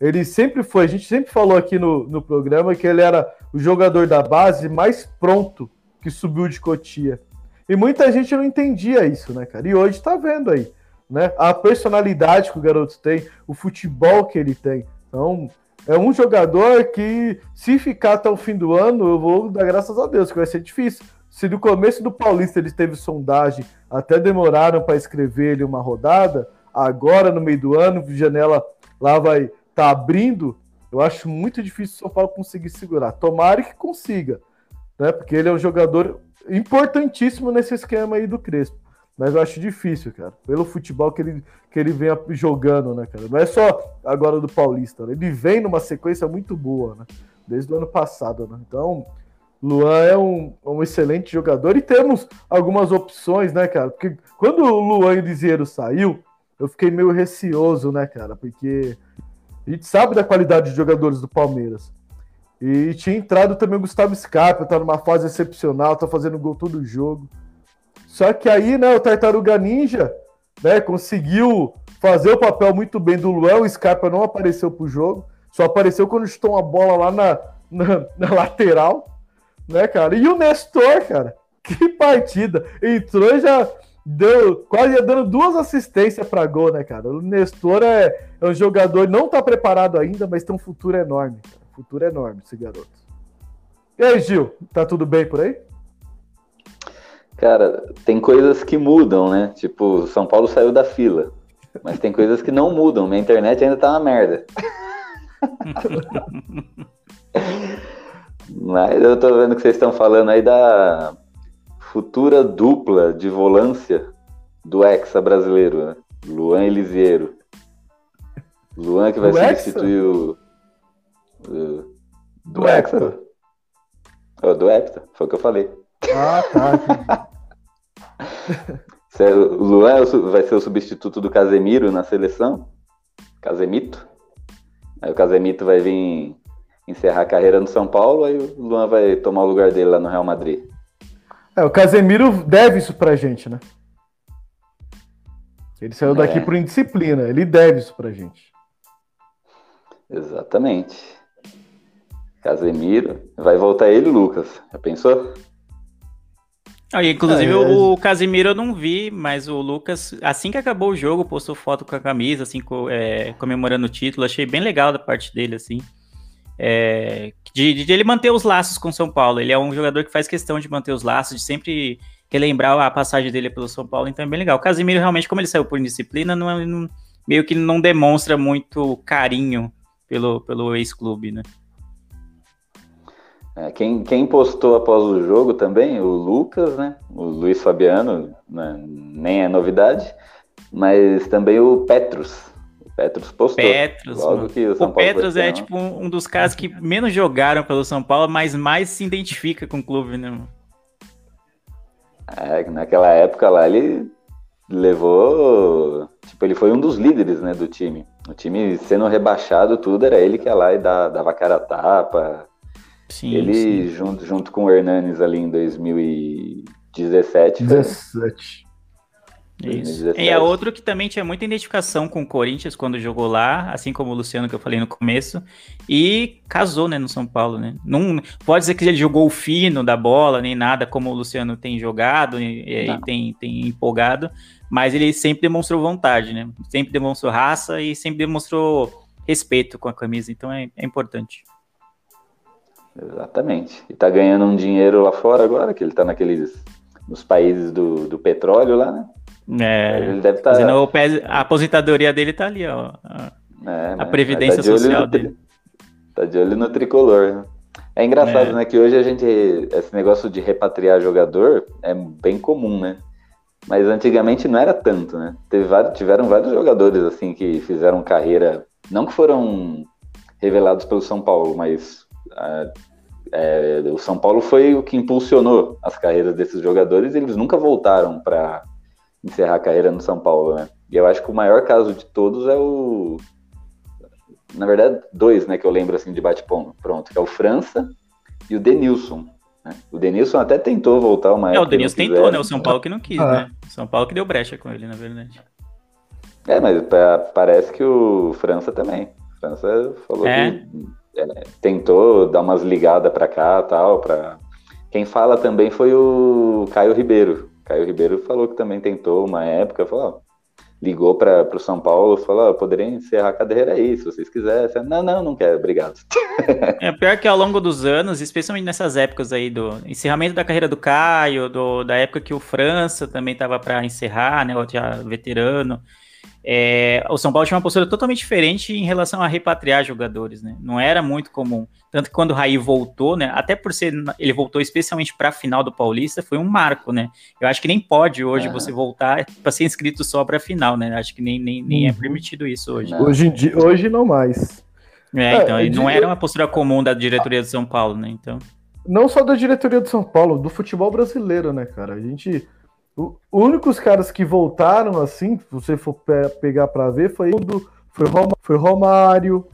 S2: ele sempre foi. A gente sempre falou aqui no, no programa que ele era o jogador da base mais pronto que subiu de Cotia. E muita gente não entendia isso, né, cara? E hoje tá vendo aí né? A personalidade que o garoto tem, o futebol que ele tem. Então, é um jogador que, se ficar até o fim do ano, eu vou dar graças a Deus, que vai ser difícil. Se no começo do Paulista ele teve sondagem, até demoraram para escrever ele uma rodada, agora no meio do ano, janela lá vai estar tá abrindo, eu acho muito difícil o São Paulo conseguir segurar. Tomara que consiga, né? Porque ele é um jogador importantíssimo nesse esquema aí do Crespo. Mas eu acho difícil, cara. Pelo futebol que ele, que ele vem jogando, né, cara? Não é só agora do Paulista. Né? Ele vem numa sequência muito boa, né? Desde o ano passado, né? Então, Luan é um, um excelente jogador e temos algumas opções, né, cara? Porque quando o Luan Liseiro saiu, eu fiquei meio receoso, né, cara? Porque a gente sabe da qualidade de jogadores do Palmeiras. E tinha entrado também o Gustavo Scarpa, tá numa fase excepcional, tá fazendo gol todo jogo. Só que aí, né, o Tartaruga Ninja, né, conseguiu fazer o papel muito bem do Luan, o Scarpa não apareceu pro jogo, só apareceu quando chutou uma bola lá na, na, na lateral, né, cara? E o Nestor, cara, que partida! Entrou e já deu quase dando duas assistências para gol, né, cara? O Nestor é, é, um jogador, não tá preparado ainda, mas tem um futuro enorme. Cara. Futuro enorme esse garoto. E aí, Gil, tá tudo bem por aí?
S1: Cara, tem coisas que mudam, né? Tipo, São Paulo saiu da fila. Mas tem coisas que não mudam. Minha internet ainda tá uma merda. mas eu tô vendo que vocês estão falando aí da futura dupla de volância do Hexa brasileiro, né? Luan Elisiero. Luan que vai do substituir o. Do, do Hexa. Oh, do Hexa, foi o que eu falei.
S2: Ah, tá.
S1: o Luan é vai ser o substituto do Casemiro na seleção? Casemito? Aí o Casemito vai vir encerrar a carreira no São Paulo, aí o Luan vai tomar o lugar dele lá no Real Madrid.
S2: É, o Casemiro deve isso pra gente, né? Ele saiu daqui é. por indisciplina, ele deve isso pra gente.
S1: Exatamente. Casemiro, vai voltar ele, Lucas. Já pensou?
S3: Ah, inclusive é, o, Casimiro eu não vi, mas o Lucas, assim que acabou o jogo, postou foto com a camisa, assim, co é, comemorando o título. Achei bem legal da parte dele, assim. É, de, de, ele manter os laços com o São Paulo. Ele é um jogador que faz questão de manter os laços, de sempre relembrar a passagem dele pelo São Paulo, então é bem legal. O Casimiro, realmente, como ele saiu por indisciplina, não, é, não meio que não demonstra muito carinho pelo, pelo ex-clube, né?
S1: É, quem, quem postou após o jogo também, o Lucas, né? O Luiz Fabiano, né? nem é novidade, mas também o Petrus. O Petrus postou.
S3: Petrus, logo que o, São o Paulo Petrus é tipo um, um, dos caras que menos jogaram pelo São Paulo, mas mais se identifica com o clube, né?
S1: É, naquela época lá ele levou. Tipo, ele foi um dos líderes né, do time. O time sendo rebaixado, tudo era ele que ia lá e dava cara a tapa Sim, ele, sim. Junto, junto com o Hernanes ali em 2017.
S2: 17.
S3: Isso. E é outro que também tinha muita identificação com o Corinthians quando jogou lá, assim como o Luciano que eu falei no começo, e casou, né, no São Paulo, né? Não pode dizer que ele jogou fino da bola nem nada como o Luciano tem jogado e, e tem, tem empolgado, mas ele sempre demonstrou vontade, né? Sempre demonstrou raça e sempre demonstrou respeito com a camisa, então é, é importante.
S1: Exatamente. E tá ganhando um dinheiro lá fora agora, que ele tá naqueles. nos países do, do petróleo lá, né?
S3: É,
S1: Ele deve tá,
S3: o pé- a aposentadoria dele tá ali, ó. A-
S1: é,
S3: a
S1: mas
S3: previdência
S1: tá de
S3: social
S1: tri-
S3: dele.
S1: Tá de olho no tricolor, né? É engraçado,
S3: É.
S1: né? Que hoje a gente. Esse negócio de repatriar jogador é bem comum, né? Mas antigamente não era tanto, né? Teve vários- tiveram vários jogadores, assim, que fizeram carreira. Não que foram revelados pelo São Paulo, mas. É, o São Paulo foi o que impulsionou as carreiras desses jogadores e eles nunca voltaram para encerrar a carreira no São Paulo, né? E eu acho que o maior caso de todos é o. Na verdade, dois, né, que eu lembro assim de bate-pronto, pronto, que é o França e o Denilson. né? O Denilson até tentou voltar uma
S3: É, o
S1: época.
S3: Denilson tentou,
S1: quiseram.
S3: né? O São Paulo que não quis,
S2: Ah.
S3: né? O São Paulo que deu brecha com ele, na verdade.
S1: É, mas pa- parece que o França também. O França falou
S3: É.
S1: que tentou dar umas ligadas pra cá tal. Pra... Quem fala também foi o Caio Ribeiro. Caio Ribeiro falou que também tentou uma época, falou, ligou para o São Paulo, falou, ó, poderia encerrar a carreira aí, se vocês quisessem. Não, não, não quero, obrigado.
S3: É pior que ao longo dos anos, especialmente nessas épocas aí do encerramento da carreira do Caio, do- da época que o França também estava para encerrar, né? Já veterano. É, o São Paulo tinha uma postura totalmente diferente em relação a repatriar jogadores, né? Não era muito comum. Tanto que quando o Raí voltou, né? Até por ser. Ele voltou especialmente para a final do Paulista, foi um marco, né? Eu acho que nem pode hoje
S1: Ah.
S3: você voltar para ser inscrito só para a final, né? Acho que nem, nem, nem é
S2: Uhum.
S3: permitido isso hoje.
S2: Hoje, dia, hoje não mais.
S3: É,
S2: É,
S3: então, e não era uma postura comum da diretoria do São Paulo, né? Então.
S2: Não só da diretoria do São Paulo, do futebol brasileiro, né, cara? A gente. O únicos caras que voltaram assim, se você for pe- pegar pra ver, foi o do, foi, Roma- foi Romário.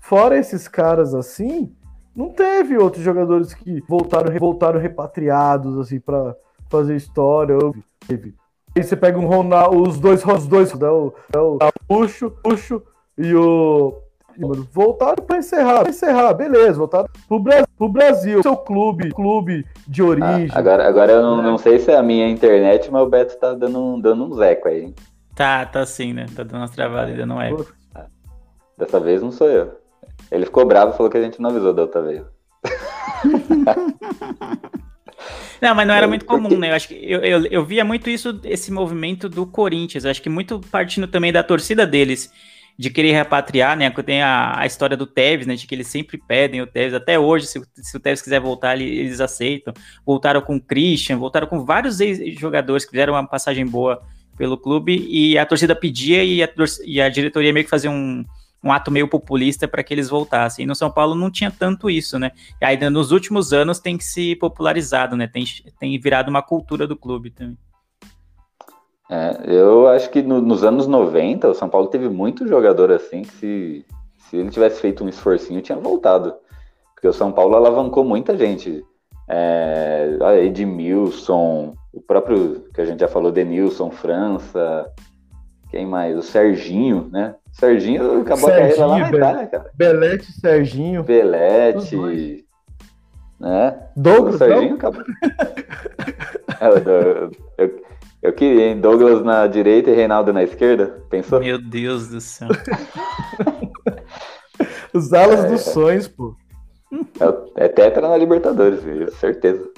S2: Fora esses caras assim, não teve outros jogadores que voltaram, voltaram repatriados assim para fazer história. Teve. Aí você pega um Ronaldo, os dois, os dois, né, o, é o Puxo, Puxo e o mano, voltaram para encerrar, pra encerrar, beleza, voltaram pro Brasil, pro Brasil, seu clube, clube de
S1: Ah,
S2: origem.
S1: agora, agora eu não, não sei se é a minha internet, mas o Beto tá dando, um- dando uns eco aí. hein?
S3: Tá, tá sim, né? Tá dando umas travadas, ainda não é.
S1: Dessa vez não sou eu. Ele ficou bravo e falou que a gente não avisou da outra vez.
S3: Não, mas não era muito comum, né? Eu acho que eu, eu, eu via muito isso, esse movimento do Corinthians. Acho que muito partindo também da torcida deles, de querer repatriar, né? Tem a, a história do Tevez, né? De que eles sempre pedem o Tevez. Até hoje, se, o- se o Tevez quiser voltar, ele- eles aceitam. Voltaram com o Christian, voltaram com vários ex-jogadores que fizeram uma passagem boa pelo clube e a torcida pedia e a, e a diretoria meio que fazia um, um ato meio populista para que eles voltassem. E no São Paulo não tinha tanto isso, né? E aí nos últimos anos tem que se popularizado, né? Tem, tem virado uma cultura do clube também.
S1: É, eu acho que no- nos anos 90, o São Paulo teve muito jogador assim que se, se ele tivesse feito um esforcinho, tinha voltado. Porque o São Paulo alavancou muita gente. É, Edmilson, o próprio que a gente já falou, Denilson, França, quem mais? O Serginho, né? O Serginho acabou a carreira lá na
S2: Serginho,
S1: Itália, cara.
S2: Belete, Serginho,
S1: Belete, né?
S2: Douglas,
S1: o Serginho acabou. É, eu, eu, eu queria, hein? Douglas na direita e Reinaldo na esquerda. Pensou?
S3: Meu Deus do céu.
S2: os alas
S1: É.
S2: dos sonhos, pô.
S1: É, é tetra na Libertadores, viu? certeza.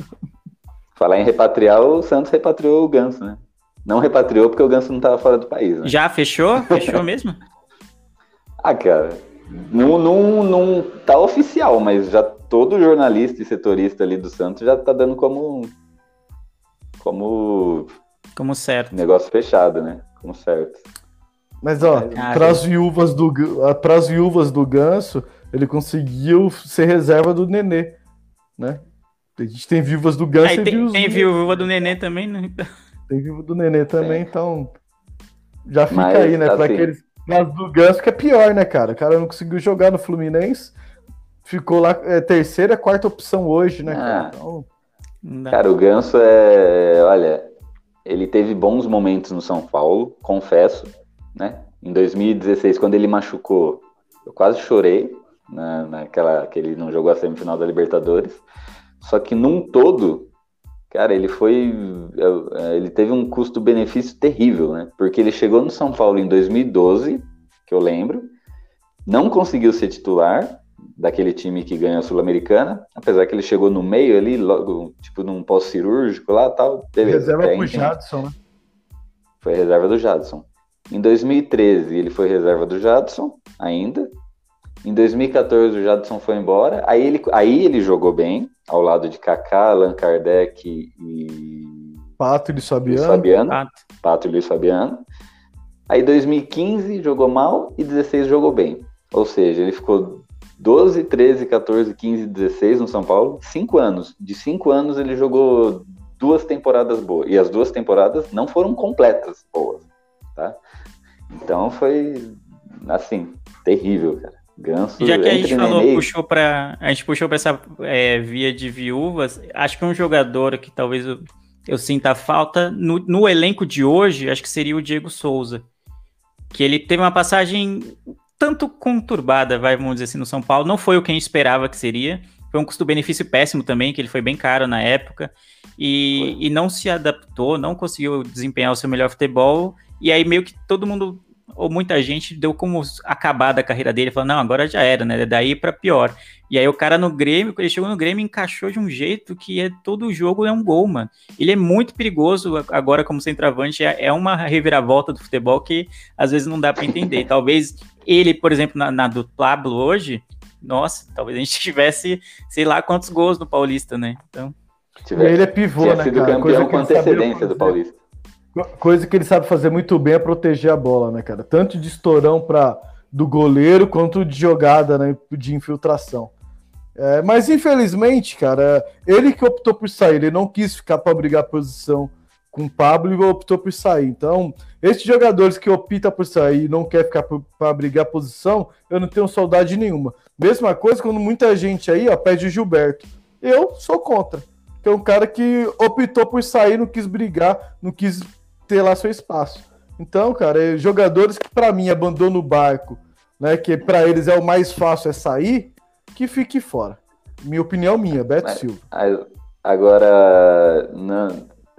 S1: Falar em repatriar, o Santos repatriou o Ganso, né? Não repatriou porque o Ganso não estava fora do país, né?
S3: Já fechou? Fechou mesmo?
S1: Ah, cara, não, não, não tá oficial, mas já todo jornalista e setorista ali do Santos já tá dando como como
S3: Como certo.
S1: negócio fechado, né? Como certo.
S2: Mas ó,
S3: Ah,
S2: para as viúvas do para as viúvas do Ganso, ele conseguiu ser reserva do Nenê, né? A gente tem viúvas do Ganso
S3: Aí
S2: e
S3: tem,
S2: viúvas
S3: tem
S2: do-
S3: viúva do Nenê também, né?
S2: tem viúva do Nenê também, então já fica
S1: Mas,
S2: aí, né? Para
S1: assim-
S2: aqueles para as do Ganso que é pior, né, cara? O cara não conseguiu jogar no Fluminense, ficou lá é, terceira, quarta opção hoje, né, cara?
S1: Ah.
S2: Então,
S3: Não dá.
S1: Cara, o Ganso é. Olha, ele teve bons momentos no São Paulo, confesso, né? Em 2016, quando ele machucou, eu quase chorei na, naquela que ele não jogou a semifinal da Libertadores. Só que num todo, cara, ele foi. é, Ele teve um custo-benefício terrível, né? Porque ele chegou no São Paulo em 2012, que eu lembro, não conseguiu ser titular, daquele time que ganhou a Sul-Americana, apesar que ele chegou no meio ali, logo, tipo, num pós-cirúrgico lá tal. Beleza,
S2: reserva pro Jadson, né?
S1: Foi reserva do Jadson. Em 2013, ele foi reserva do Jadson, ainda. Em 2014, o Jadson foi embora. Aí ele, aí ele jogou bem, ao lado de Kaká, Allan Kardec e.
S2: Pato e Fabiano.
S1: Fabiano. Pato. Pato e Luiz Fabiano. Aí 2015 jogou mal e 16 jogou bem. Ou seja, ele ficou 12, 13, 14, 15, 16 no São Paulo, cinco anos. De cinco anos ele jogou duas temporadas boas. E as duas temporadas não foram completas boas, tá? Então foi, assim, terrível, cara. Ganso,
S3: Já que a gente falou, puxou para a gente puxou para essa é, via de viúvas, acho que um jogador que talvez eu, eu sinta falta no, no elenco de hoje, acho que seria o Diego Souza, que ele teve uma passagem tanto conturbada, vai, vamos dizer assim, no São Paulo. Não foi o que a gente esperava que seria. Foi um custo-benefício péssimo também, que ele foi bem caro na época. E, e não se adaptou, não conseguiu desempenhar o seu melhor futebol. E aí meio que todo mundo ou muita gente deu como acabada a carreira dele, falou, não, agora já era, né? Daí para pior. E aí o cara no Grêmio, quando ele chegou no Grêmio, encaixou de um jeito que é todo jogo é um gol, mano. Ele é muito perigoso agora como centroavante, é, é uma reviravolta do futebol que às vezes não dá para entender. Talvez ele, por exemplo, na, na do Pablo hoje, nossa, talvez a gente tivesse, sei lá quantos gols no Paulista, né? Então,
S2: ele é pivô, né,
S1: sido
S2: cara?
S1: campeão com antecedência do Paulista.
S2: Coisa que ele sabe fazer muito bem é proteger a bola, né, cara? Tanto de estourão para do goleiro quanto de jogada, né, de infiltração. É, mas infelizmente, cara, ele que optou por sair, ele não quis ficar para brigar posição com o Pablo e optou por sair. Então, esses jogadores que optam por sair e não quer ficar para brigar posição, eu não tenho saudade nenhuma. Mesma coisa quando muita gente aí ó, pede o Gilberto. Eu sou contra. Que é um cara que optou por sair, não quis brigar, não quis ter lá seu espaço. Então, cara, é jogadores que para mim abandonam o barco, né, que para eles é o mais fácil é sair, que fique fora. Minha opinião minha, Beto Mas, Silva.
S1: Agora, não,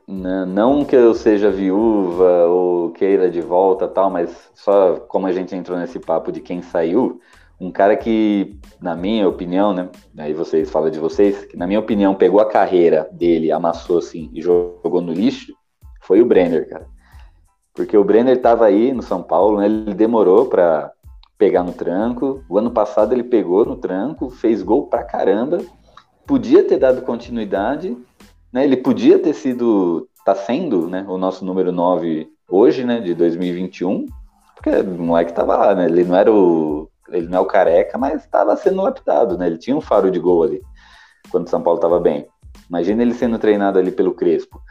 S1: não, não que eu seja viúva ou queira de volta tal, mas só como a gente entrou nesse papo de quem saiu, um cara que, na minha opinião, né? Aí vocês falam de vocês, que na minha opinião pegou a carreira dele, amassou assim e jogou no lixo, foi o Brenner, cara. Porque o Brenner estava aí no São Paulo, né? Ele demorou para pegar no tranco. O ano passado ele pegou no tranco, fez gol pra caramba. Podia ter dado continuidade, né? Ele podia ter sido, tá sendo, né, o nosso número 9 hoje, né, de 2021. Porque o moleque tava lá, né? Ele não era o ele não é o careca, mas estava sendo lapidado, né? Ele tinha um faro de gol ali quando o São Paulo estava bem. Imagina ele sendo treinado ali pelo Crespo.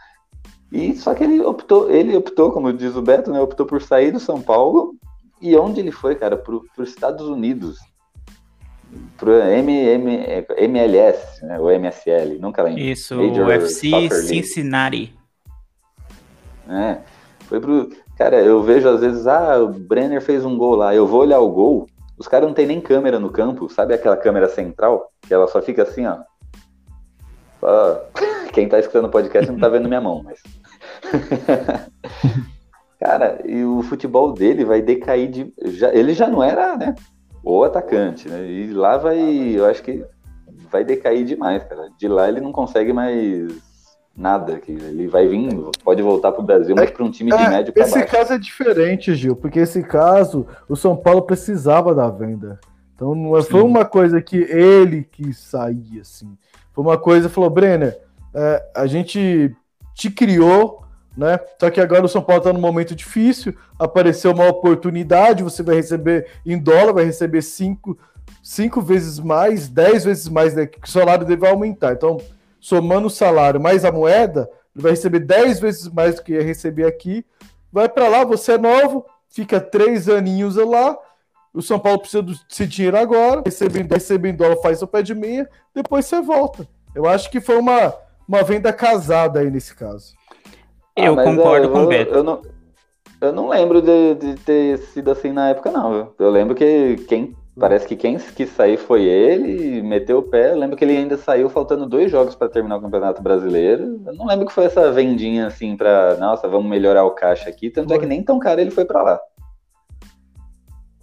S1: E só que ele optou, ele optou, como diz o Beto, né, optou por sair do São Paulo. E onde ele foi, cara? Para os Estados Unidos. M, MLS, né, o MSL, nunca lembro.
S3: Isso, o UFC Cincinnati.
S1: É, foi pro... Cara, eu vejo às vezes, ah, o Brenner fez um gol lá, eu vou olhar o gol, os caras não tem nem câmera no campo, sabe aquela câmera central? Que ela só fica assim, ó. Quem tá escutando o podcast não tá vendo minha mão, mas. Cara, e o futebol dele vai decair de. Já, ele já não era, né? O atacante, né? E lá vai. Eu acho que vai decair demais, cara. De lá ele não consegue mais nada. Que ele vai vir, pode voltar para o Brasil, mas para um time de é, médio
S2: para Esse baixo. caso é diferente, Gil, porque esse caso o São Paulo precisava da venda. Então não é, foi uma coisa que ele quis sair assim. Foi uma coisa, falou, Brenner, é, a gente te criou, né? Só que agora o São Paulo está num momento difícil, apareceu uma oportunidade, você vai receber em dólar, vai receber cinco, cinco vezes mais, dez vezes mais, né? que o salário deve aumentar. Então, somando o salário mais a moeda, ele vai receber dez vezes mais do que ia receber aqui. Vai para lá, você é novo, fica três aninhos lá. O São Paulo precisa desse dinheiro agora, recebendo, recebendo dólar, faz o pé de meia, depois você volta. Eu acho que foi uma, uma venda casada aí nesse caso.
S3: Eu ah, concordo eu, com o Beto.
S1: Eu não, eu não lembro de, de, ter sido assim na época, não. Viu? Eu lembro que quem. Parece que quem quis sair foi ele, meteu o pé. Eu lembro que ele ainda saiu faltando dois jogos para terminar o Campeonato Brasileiro. Eu não lembro que foi essa vendinha assim para, nossa, vamos melhorar o caixa aqui. Tanto foi. é que nem tão caro ele foi para lá.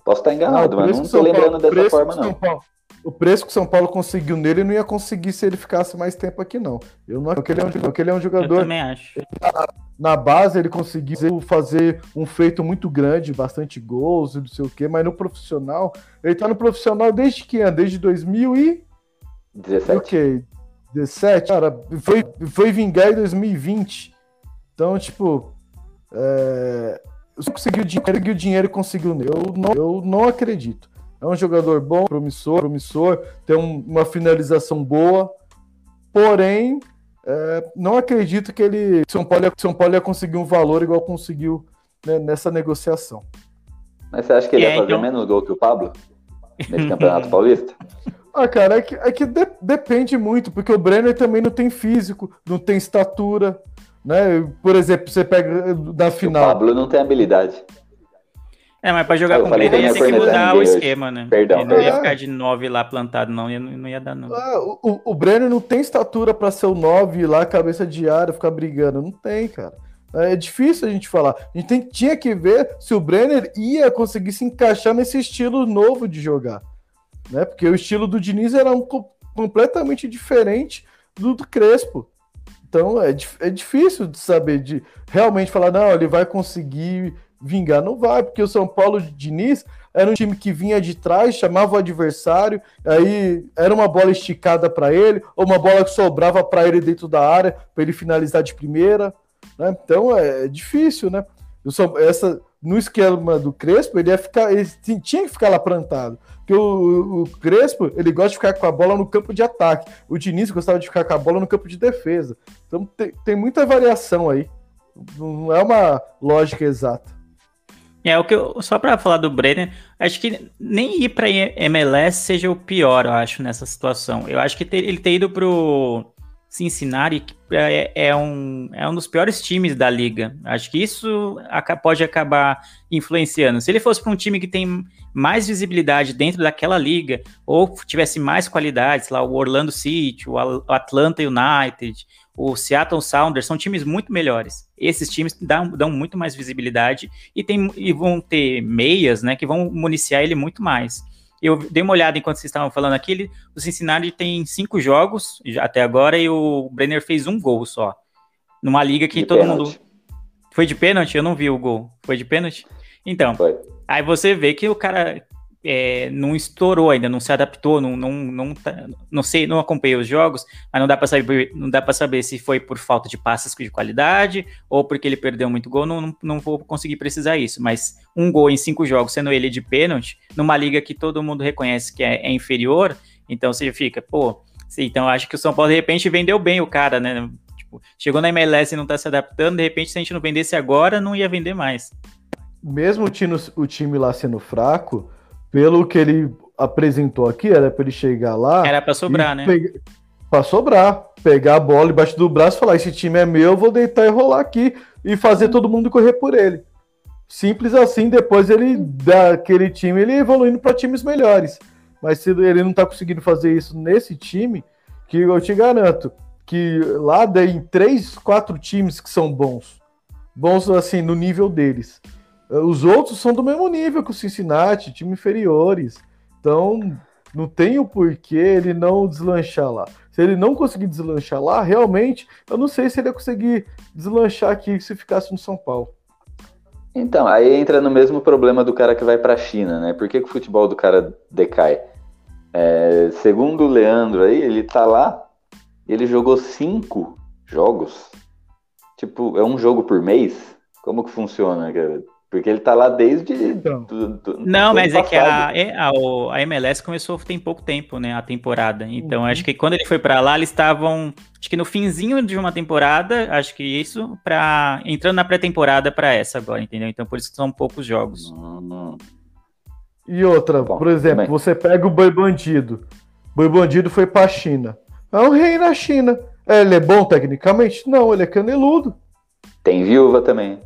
S1: Posso estar enganado, não, mas não estou lembrando Paulo, dessa forma, não.
S2: o preço que o São Paulo conseguiu nele não ia conseguir se ele ficasse mais tempo aqui, não. Eu não acho que ele é um, que ele é um jogador. Eu
S3: também acho.
S2: Na base ele conseguiu fazer um feito muito grande, bastante gols e não sei o quê, mas no profissional, ele tá no profissional desde que ano? Desde 2017. Ok. 17, cara, foi, foi vingar em 2020. Então, tipo, é, conseguiu dinheiro, o dinheiro conseguiu nele. Eu não, eu não acredito. É um jogador bom, promissor, promissor, tem um, uma finalização boa, porém, é, não acredito que ele São Paulo, ia, São Paulo ia conseguir um valor igual conseguiu né, nessa negociação.
S1: Mas você acha que ele é, ia fazer então... menos gol que o Pablo nesse Campeonato Paulista?
S2: Ah, cara, é que, é que de, depende muito, porque o Brenner também não tem físico, não tem estatura, né? Por exemplo, você pega da final. O
S1: Pablo não tem habilidade.
S3: É, mas pra jogar com o Brenner ia ter que mudar o esquema, né? Perdão. Ele não ia ficar de 9 lá plantado, não, ia, não ia dar, não.
S2: Ah, o, o Brenner não tem estatura pra ser o 9 lá, cabeça de área, ficar brigando. Não tem, cara. É difícil a gente falar. A gente tem, tinha que ver se o Brenner ia conseguir se encaixar nesse estilo novo de jogar né? Porque o estilo do Diniz era um completamente diferente do, do Crespo. Então é, é difícil de saber, de realmente falar, não, ele vai conseguir vingar. Não vai, porque o São Paulo de Diniz era um time que vinha de trás, chamava o adversário, aí era uma bola esticada para ele, ou uma bola que sobrava para ele dentro da área, para ele finalizar de primeira. Né? Então é, é difícil, né? essa, no esquema do Crespo, ele ia ficar, ele tinha que ficar lá plantado. Porque o, o, Crespo, ele gosta de ficar com a bola no campo de ataque. O Diniz gostava de ficar com a bola no campo de defesa. Então tem, tem muita variação aí. Não é uma lógica exata.
S3: É o que eu, só para falar do Brenner, acho que nem ir para MLS seja o pior, eu acho nessa situação. Eu acho que ter, ele ter ido pro Cincinnati é, é, um, é um dos piores times da liga. Acho que isso pode acabar influenciando. Se ele fosse para um time que tem mais visibilidade dentro daquela liga, ou tivesse mais qualidades, lá o Orlando City, o Atlanta United, o Seattle Sounders, são times muito melhores. Esses times dão, dão muito mais visibilidade e, tem, e vão ter meias né, que vão municiar ele muito mais. Eu dei uma olhada enquanto vocês estavam falando aqui. Ele, o Cincinnati tem cinco jogos até agora e o Brenner fez um gol só. Numa liga que de todo pênalti. mundo. Foi de pênalti? Eu não vi o gol. Foi de pênalti? Então. Foi. Aí você vê que o cara é, não estourou ainda, não se adaptou, não, não, não, tá, não sei, não acompanhei os jogos, mas não dá para saber, não dá para saber se foi por falta de passes de qualidade ou porque ele perdeu muito gol, não, não, não vou conseguir precisar isso, mas um gol em cinco jogos, sendo ele de pênalti, numa liga que todo mundo reconhece que é, é inferior, então você fica, pô, então acho que o São Paulo de repente vendeu bem o cara, né? Tipo, chegou na MLS e não tá se adaptando, de repente se a gente não vendesse agora, não ia vender mais.
S2: Mesmo o time, o time lá sendo fraco, pelo que ele apresentou aqui, era para ele chegar lá.
S3: Era para sobrar, né? Pegar,
S2: para sobrar, pegar a bola embaixo do braço e falar: esse time é meu, eu vou deitar e rolar aqui e fazer todo mundo correr por ele. Simples assim, depois ele daquele time ele evoluindo para times melhores. Mas se ele não está conseguindo fazer isso nesse time, que eu te garanto que lá tem três, quatro times que são bons. Bons assim no nível deles. Os outros são do mesmo nível que o Cincinnati, time inferiores. Então, não tem o porquê ele não deslanchar lá. Se ele não conseguir deslanchar lá, realmente, eu não sei se ele ia conseguir deslanchar aqui se ficasse no São Paulo.
S1: Então, aí entra no mesmo problema do cara que vai para a China, né? Por que, que, o futebol do cara decai? É, segundo o Leandro aí, ele tá lá, ele jogou cinco jogos. Tipo, é um jogo por mês? Como que funciona, cara? Porque ele tá lá desde. Então. Do,
S3: do, não, mas é que a, a, a, MLS começou tem pouco tempo, né? A temporada. Então, uhum. acho que quando ele foi para lá, eles estavam. Acho que no finzinho de uma temporada, acho que isso, para entrando na pré-temporada para essa agora, entendeu? Então, por isso que são poucos jogos. Uhum.
S2: E outra, Bom, por exemplo, também. você pega o Boi Bandido. Boi Bandido foi pra China. É um rei na China. Ele é bom tecnicamente? Não, ele é caneludo.
S1: Tem viúva também.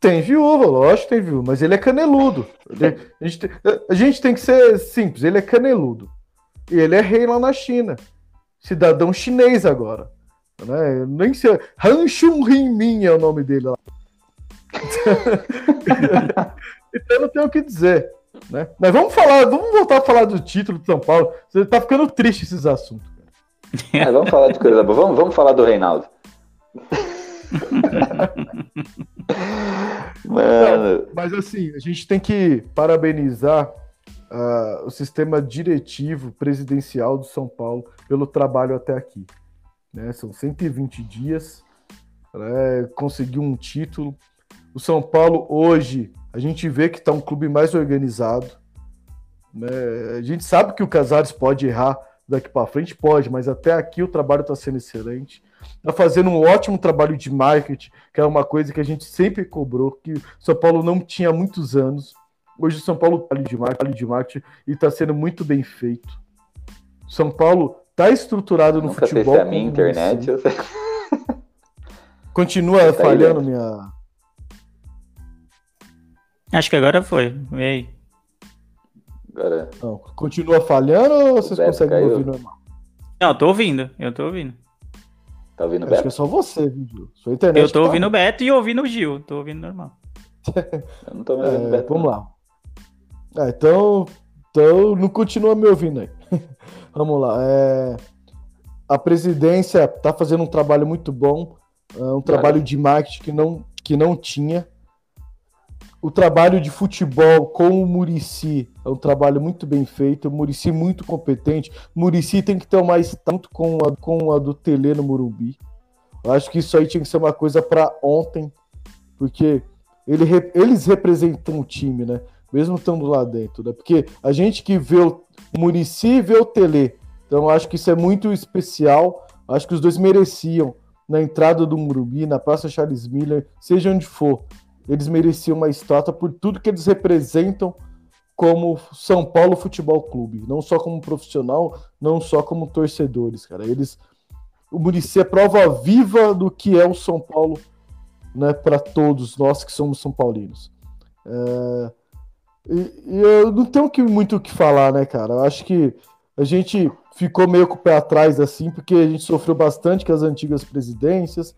S2: Tem viúva, lógico tem viúva, mas ele é caneludo. a, gente tem, a gente tem que ser simples, ele é caneludo. E ele é rei lá na China. Cidadão chinês agora. Né? Nem sei. Han Shun Min é o nome dele lá. então não tenho o que dizer. Né? Mas vamos falar, vamos voltar a falar do título do São Paulo. Você tá ficando triste esses assuntos.
S1: É, vamos falar de coisa boa. Vamos, vamos falar do Reinaldo.
S2: Mano. Mas assim, a gente tem que parabenizar uh, o sistema diretivo presidencial do São Paulo pelo trabalho até aqui. Né? São 120 dias, né? conseguiu um título. O São Paulo hoje, a gente vê que está um clube mais organizado. Né? A gente sabe que o Casares pode errar daqui para frente, pode, mas até aqui o trabalho está sendo excelente. Está fazendo um ótimo trabalho de marketing, que é uma coisa que a gente sempre cobrou, que São Paulo não tinha há muitos anos. Hoje o São Paulo está de marketing, de marketing e está sendo muito bem feito. São Paulo está estruturado no
S1: Nunca
S2: futebol.
S1: Sei se é a minha internet. Eu sei.
S2: Continua tá falhando aí, minha.
S3: Acho que agora foi. Ei.
S2: Não, continua falhando ou vocês conseguem caiu. ouvir normal?
S3: Não, eu tô ouvindo, eu tô ouvindo.
S1: Tá ouvindo o
S2: Beto?
S1: Acho que
S2: é só você, Gil. Sua internet
S3: eu tô tá... ouvindo o Beto e ouvindo o Gil. Tô ouvindo normal.
S1: eu não tô ouvindo é, Beto.
S2: Vamos lá. É, então, então, não continua me ouvindo aí. vamos lá. É, a presidência tá fazendo um trabalho muito bom. É um trabalho de marketing que não, que não tinha o trabalho de futebol com o Murici é um trabalho muito bem feito, o Murici muito competente. O Murici tem que ter mais tanto com a, com a do Tele no Morumbi. Eu acho que isso aí tinha que ser uma coisa para ontem, porque ele, eles representam o time, né? Mesmo estando lá dentro, né? Porque a gente que vê o Murici vê o Tele. Então acho que isso é muito especial. Acho que os dois mereciam na entrada do Morumbi, na Praça Charles Miller, seja onde for eles mereciam uma estátua por tudo que eles representam como São Paulo Futebol Clube, não só como profissional, não só como torcedores, cara. Eles o Murici é prova viva do que é o São Paulo, né, para todos nós que somos são paulinos. É... E, e, eu não tenho que, muito o que falar, né, cara? Eu acho que a gente ficou meio com o pé atrás assim, porque a gente sofreu bastante com as antigas presidências,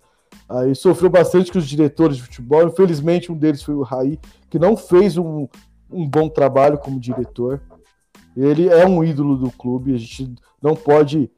S2: Aí sofreu bastante com os diretores de futebol. Infelizmente, um deles foi o Raí, que não fez um, um bom trabalho como diretor. Ele é um ídolo do clube, a gente não pode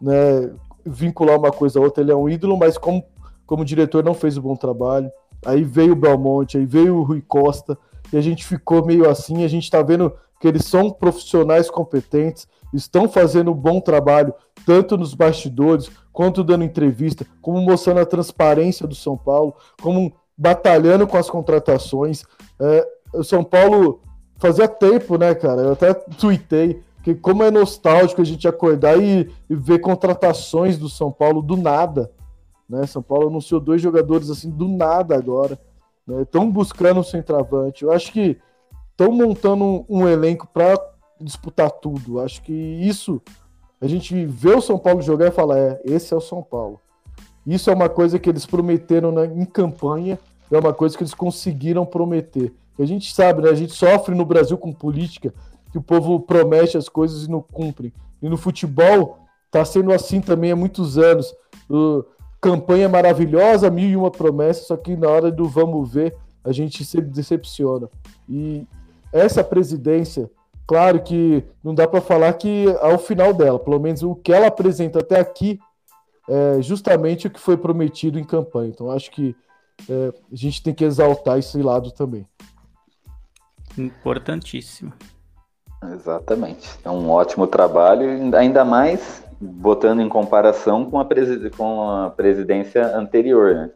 S2: né, vincular uma coisa a outra. Ele é um ídolo, mas como, como diretor não fez um bom trabalho. Aí veio o Belmonte, aí veio o Rui Costa, e a gente ficou meio assim. A gente está vendo que eles são profissionais competentes, estão fazendo um bom trabalho, tanto nos bastidores, quanto dando entrevista, como mostrando a transparência do São Paulo, como batalhando com as contratações. É, o São Paulo fazia tempo, né, cara? Eu até tuitei que como é nostálgico a gente acordar e, e ver contratações do São Paulo do nada. Né? São Paulo anunciou dois jogadores assim do nada agora. Estão né? buscando um centroavante. Eu acho que estão montando um, um elenco para disputar tudo. Acho que isso a gente vê o São Paulo jogar e fala: é, esse é o São Paulo. Isso é uma coisa que eles prometeram em campanha, é uma coisa que eles conseguiram prometer. A gente sabe, né? A gente sofre no Brasil com política, que o povo promete as coisas e não cumpre. E no futebol está sendo assim também há muitos anos. Campanha maravilhosa, mil e uma promessas, só que na hora do vamos ver, a gente se decepciona. E essa presidência Claro que não dá para falar que ao final dela, pelo menos o que ela apresenta até aqui, é justamente o que foi prometido em campanha. Então acho que é, a gente tem que exaltar esse lado também.
S3: Importantíssimo.
S1: Exatamente. É um ótimo trabalho, ainda mais botando em comparação com a, com a presidência anterior, né?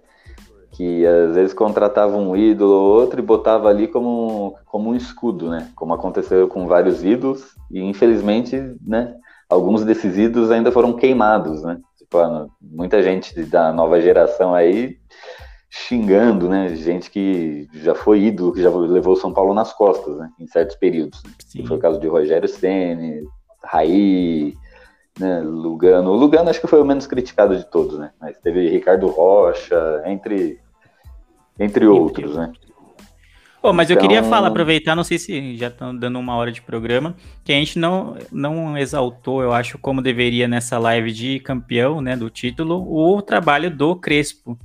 S1: Que às vezes contratava um ídolo ou outro e botava ali como, como um escudo, né? Como aconteceu com vários ídolos e infelizmente, né? Alguns desses ídolos ainda foram queimados, né? Tipo, ah, muita gente da nova geração aí xingando, né? Gente que já foi ídolo, que já levou São Paulo nas costas, né? Em certos períodos. Né? Foi o caso de Rogério Ceni, Raí, né? Lugano. O Lugano acho que foi o menos criticado de todos, né? Mas teve Ricardo Rocha, entre entre outros, né?
S3: Oh, mas então... eu queria falar, aproveitar, não sei se já estão dando uma hora de programa, que a gente não, não exaltou, eu acho, como deveria nessa live de campeão, né, do título, o trabalho do Crespo.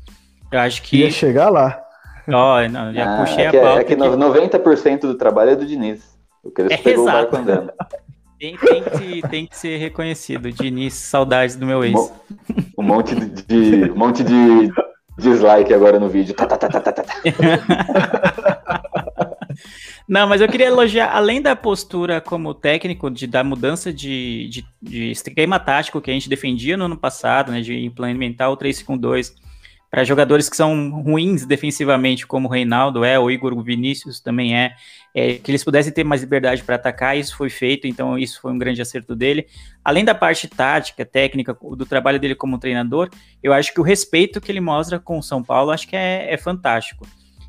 S3: Eu acho que...
S2: Ia chegar lá.
S3: Ó, oh, não, já
S1: ah, puxei é a pauta. É que, é que 90% do trabalho é do Diniz. O Crespo é, pegou
S3: exato.
S1: o barco andando.
S3: Tem, tem, que, tem que ser reconhecido. Diniz, saudades do meu ex.
S1: Um monte de, de um monte de dislike agora no vídeo. Tá, tá, tá, tá, tá, tá.
S3: Não, mas eu queria elogiar, além da postura como técnico, de, da mudança de, de, de esquema tático que a gente defendia no ano passado, né, de implementar o 3-5-2 para jogadores que são ruins defensivamente, como o Reinaldo é, o Igor Vinícius também é, é que eles pudessem ter mais liberdade para atacar, isso foi feito, então isso foi um grande acerto dele. Além da parte tática, técnica, do trabalho dele como treinador, eu acho que o respeito que ele mostra com o São Paulo, acho que é, é fantástico.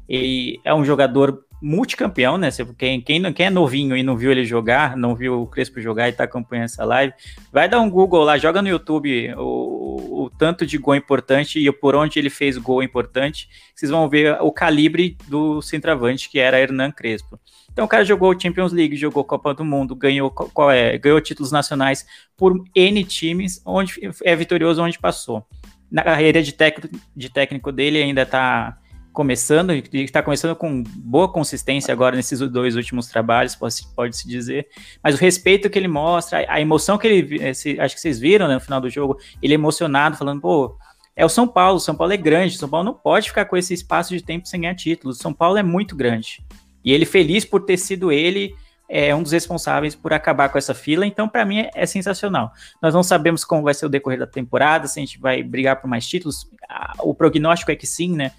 S3: Ele é um jogador multicampeão, né? Quem, quem, quem é novinho e não viu ele jogar, não viu o Crespo jogar e tá acompanhando essa live, vai dar um Google lá, joga no YouTube o, o tanto de gol importante e por onde ele fez gol importante, vocês vão ver o calibre do centroavante que era Hernan Crespo. Então o cara jogou Champions League, jogou Copa do Mundo, ganhou qual é, ganhou títulos nacionais por N times, onde é vitorioso onde passou. Na carreira de técnico, de técnico dele ainda tá começando, e está começando com boa consistência agora nesses dois últimos trabalhos, pode-se pode -se dizer, mas o respeito que ele mostra, a emoção que ele, esse, acho que vocês viram né, no final do jogo, ele emocionado, falando, pô, é o São Paulo, São Paulo é grande, São Paulo não pode ficar com esse espaço de tempo sem ganhar títulos, São Paulo é muito grande, e ele feliz por ter sido ele é um dos responsáveis por acabar com essa fila, então para mim é, sensacional. Nós não sabemos como vai ser o decorrer da temporada, se a gente vai brigar por mais títulos, o prognóstico é que sim, né?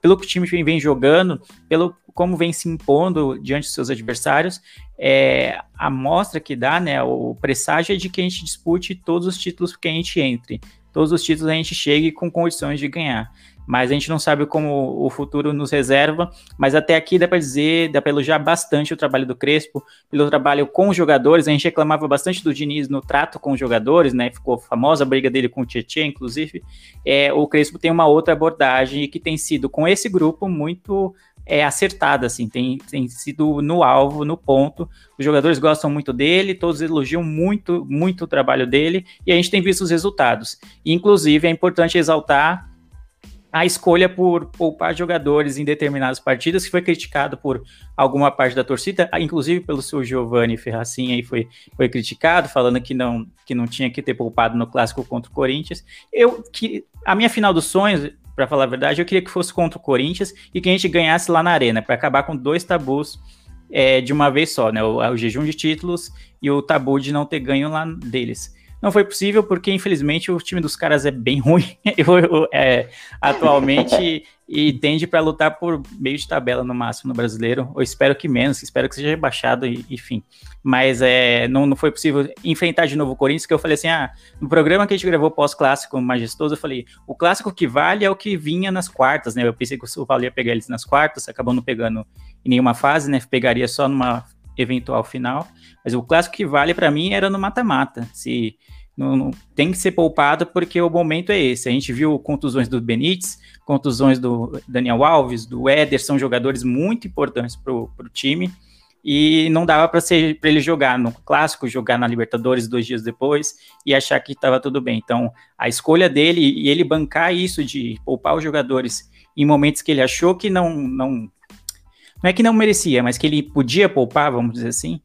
S3: Pelo que o time vem jogando, pelo como vem se impondo diante dos seus adversários, é, a mostra que dá, né? O presságio é de que a gente dispute todos os títulos que a gente entre, todos os títulos a gente chegue com condições de ganhar mas a gente não sabe como o futuro nos reserva. Mas até aqui dá para dizer, dá para elogiar bastante o trabalho do Crespo, pelo trabalho com os jogadores. A gente reclamava bastante do Diniz no trato com os jogadores, né? Ficou famosa a briga dele com o Tietchan, inclusive. É, o Crespo tem uma outra abordagem que tem sido com esse grupo muito é acertada, assim, tem, tem sido no alvo, no ponto. Os jogadores gostam muito dele, todos elogiam muito, muito o trabalho dele, e a gente tem visto os resultados. Inclusive, é importante exaltar a escolha por poupar jogadores em determinadas partidas, que foi criticado por alguma parte da torcida, inclusive pelo seu Giovanni Ferracin aí foi, foi criticado, falando que não, que não tinha que ter poupado no clássico contra o Corinthians. Eu que a minha final dos sonhos, para falar a verdade, eu queria que fosse contra o Corinthians e que a gente ganhasse lá na arena, para acabar com dois tabus é, de uma vez só, né? O, o jejum de títulos e o tabu de não ter ganho lá deles. Não foi possível porque, infelizmente, o time dos caras é bem ruim é, atualmente e tende para lutar por meio de tabela no máximo no brasileiro. Eu espero que menos, espero que seja rebaixado, enfim. Mas é, não, não foi possível enfrentar de novo o Corinthians, que eu falei assim: ah, no programa que a gente gravou pós-clássico majestoso, eu falei: o clássico que vale é o que vinha nas quartas, né? Eu pensei que o Paulo ia pegar eles nas quartas, acabou não pegando em nenhuma fase, né? Pegaria só numa eventual final. Mas o clássico que vale para mim era no mata-mata. Se não, não, tem que ser poupado porque o momento é esse. A gente viu contusões do Benítez, contusões do Daniel Alves, do Éder, são jogadores muito importantes para o time. E não dava para ele jogar no clássico, jogar na Libertadores dois dias depois e achar que estava tudo bem. Então, a escolha dele e ele bancar isso de poupar os jogadores em momentos que ele achou que não, não não é que não merecia, mas que ele podia poupar, vamos dizer assim,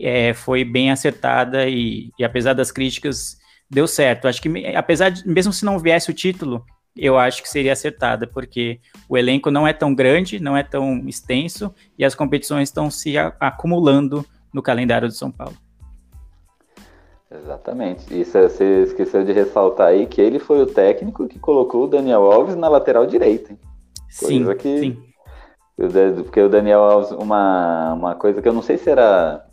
S3: é, foi bem acertada e, e, apesar das críticas, deu certo. Acho que, apesar de, mesmo se não viesse o título, eu acho que seria acertada, porque o elenco não é tão grande, não é tão extenso e as competições estão se acumulando no calendário do São Paulo.
S1: Exatamente. Isso você esqueceu de ressaltar aí que ele foi o técnico que colocou o Daniel Alves na lateral direita. Hein?
S3: Coisa sim,
S1: que
S3: sim.
S1: Porque o Daniel Alves, uma, uma coisa que eu não sei se era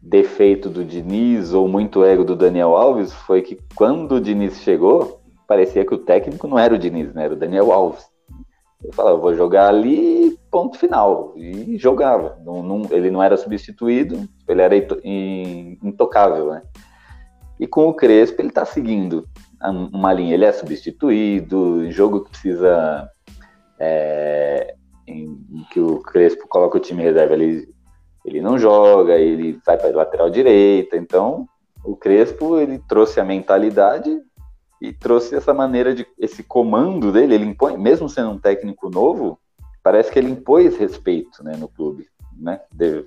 S1: defeito do Diniz ou muito ego do Daniel Alves, foi que quando o Diniz chegou, parecia que o técnico não era o Diniz, né? Era o Daniel Alves. Eu falava, vou jogar ali, ponto final. E jogava. Não, não, ele não era substituído, ele era intocável, né? E com o Crespo, ele tá seguindo uma linha. Ele é substituído, em jogo que precisa é, em, em que o Crespo coloca o time reserva, ele, ele não joga, ele vai para lateral direita. Então, o Crespo ele trouxe a mentalidade e trouxe essa maneira de esse comando dele. Ele impõe, mesmo sendo um técnico novo, parece que ele impôs respeito né, no clube. né?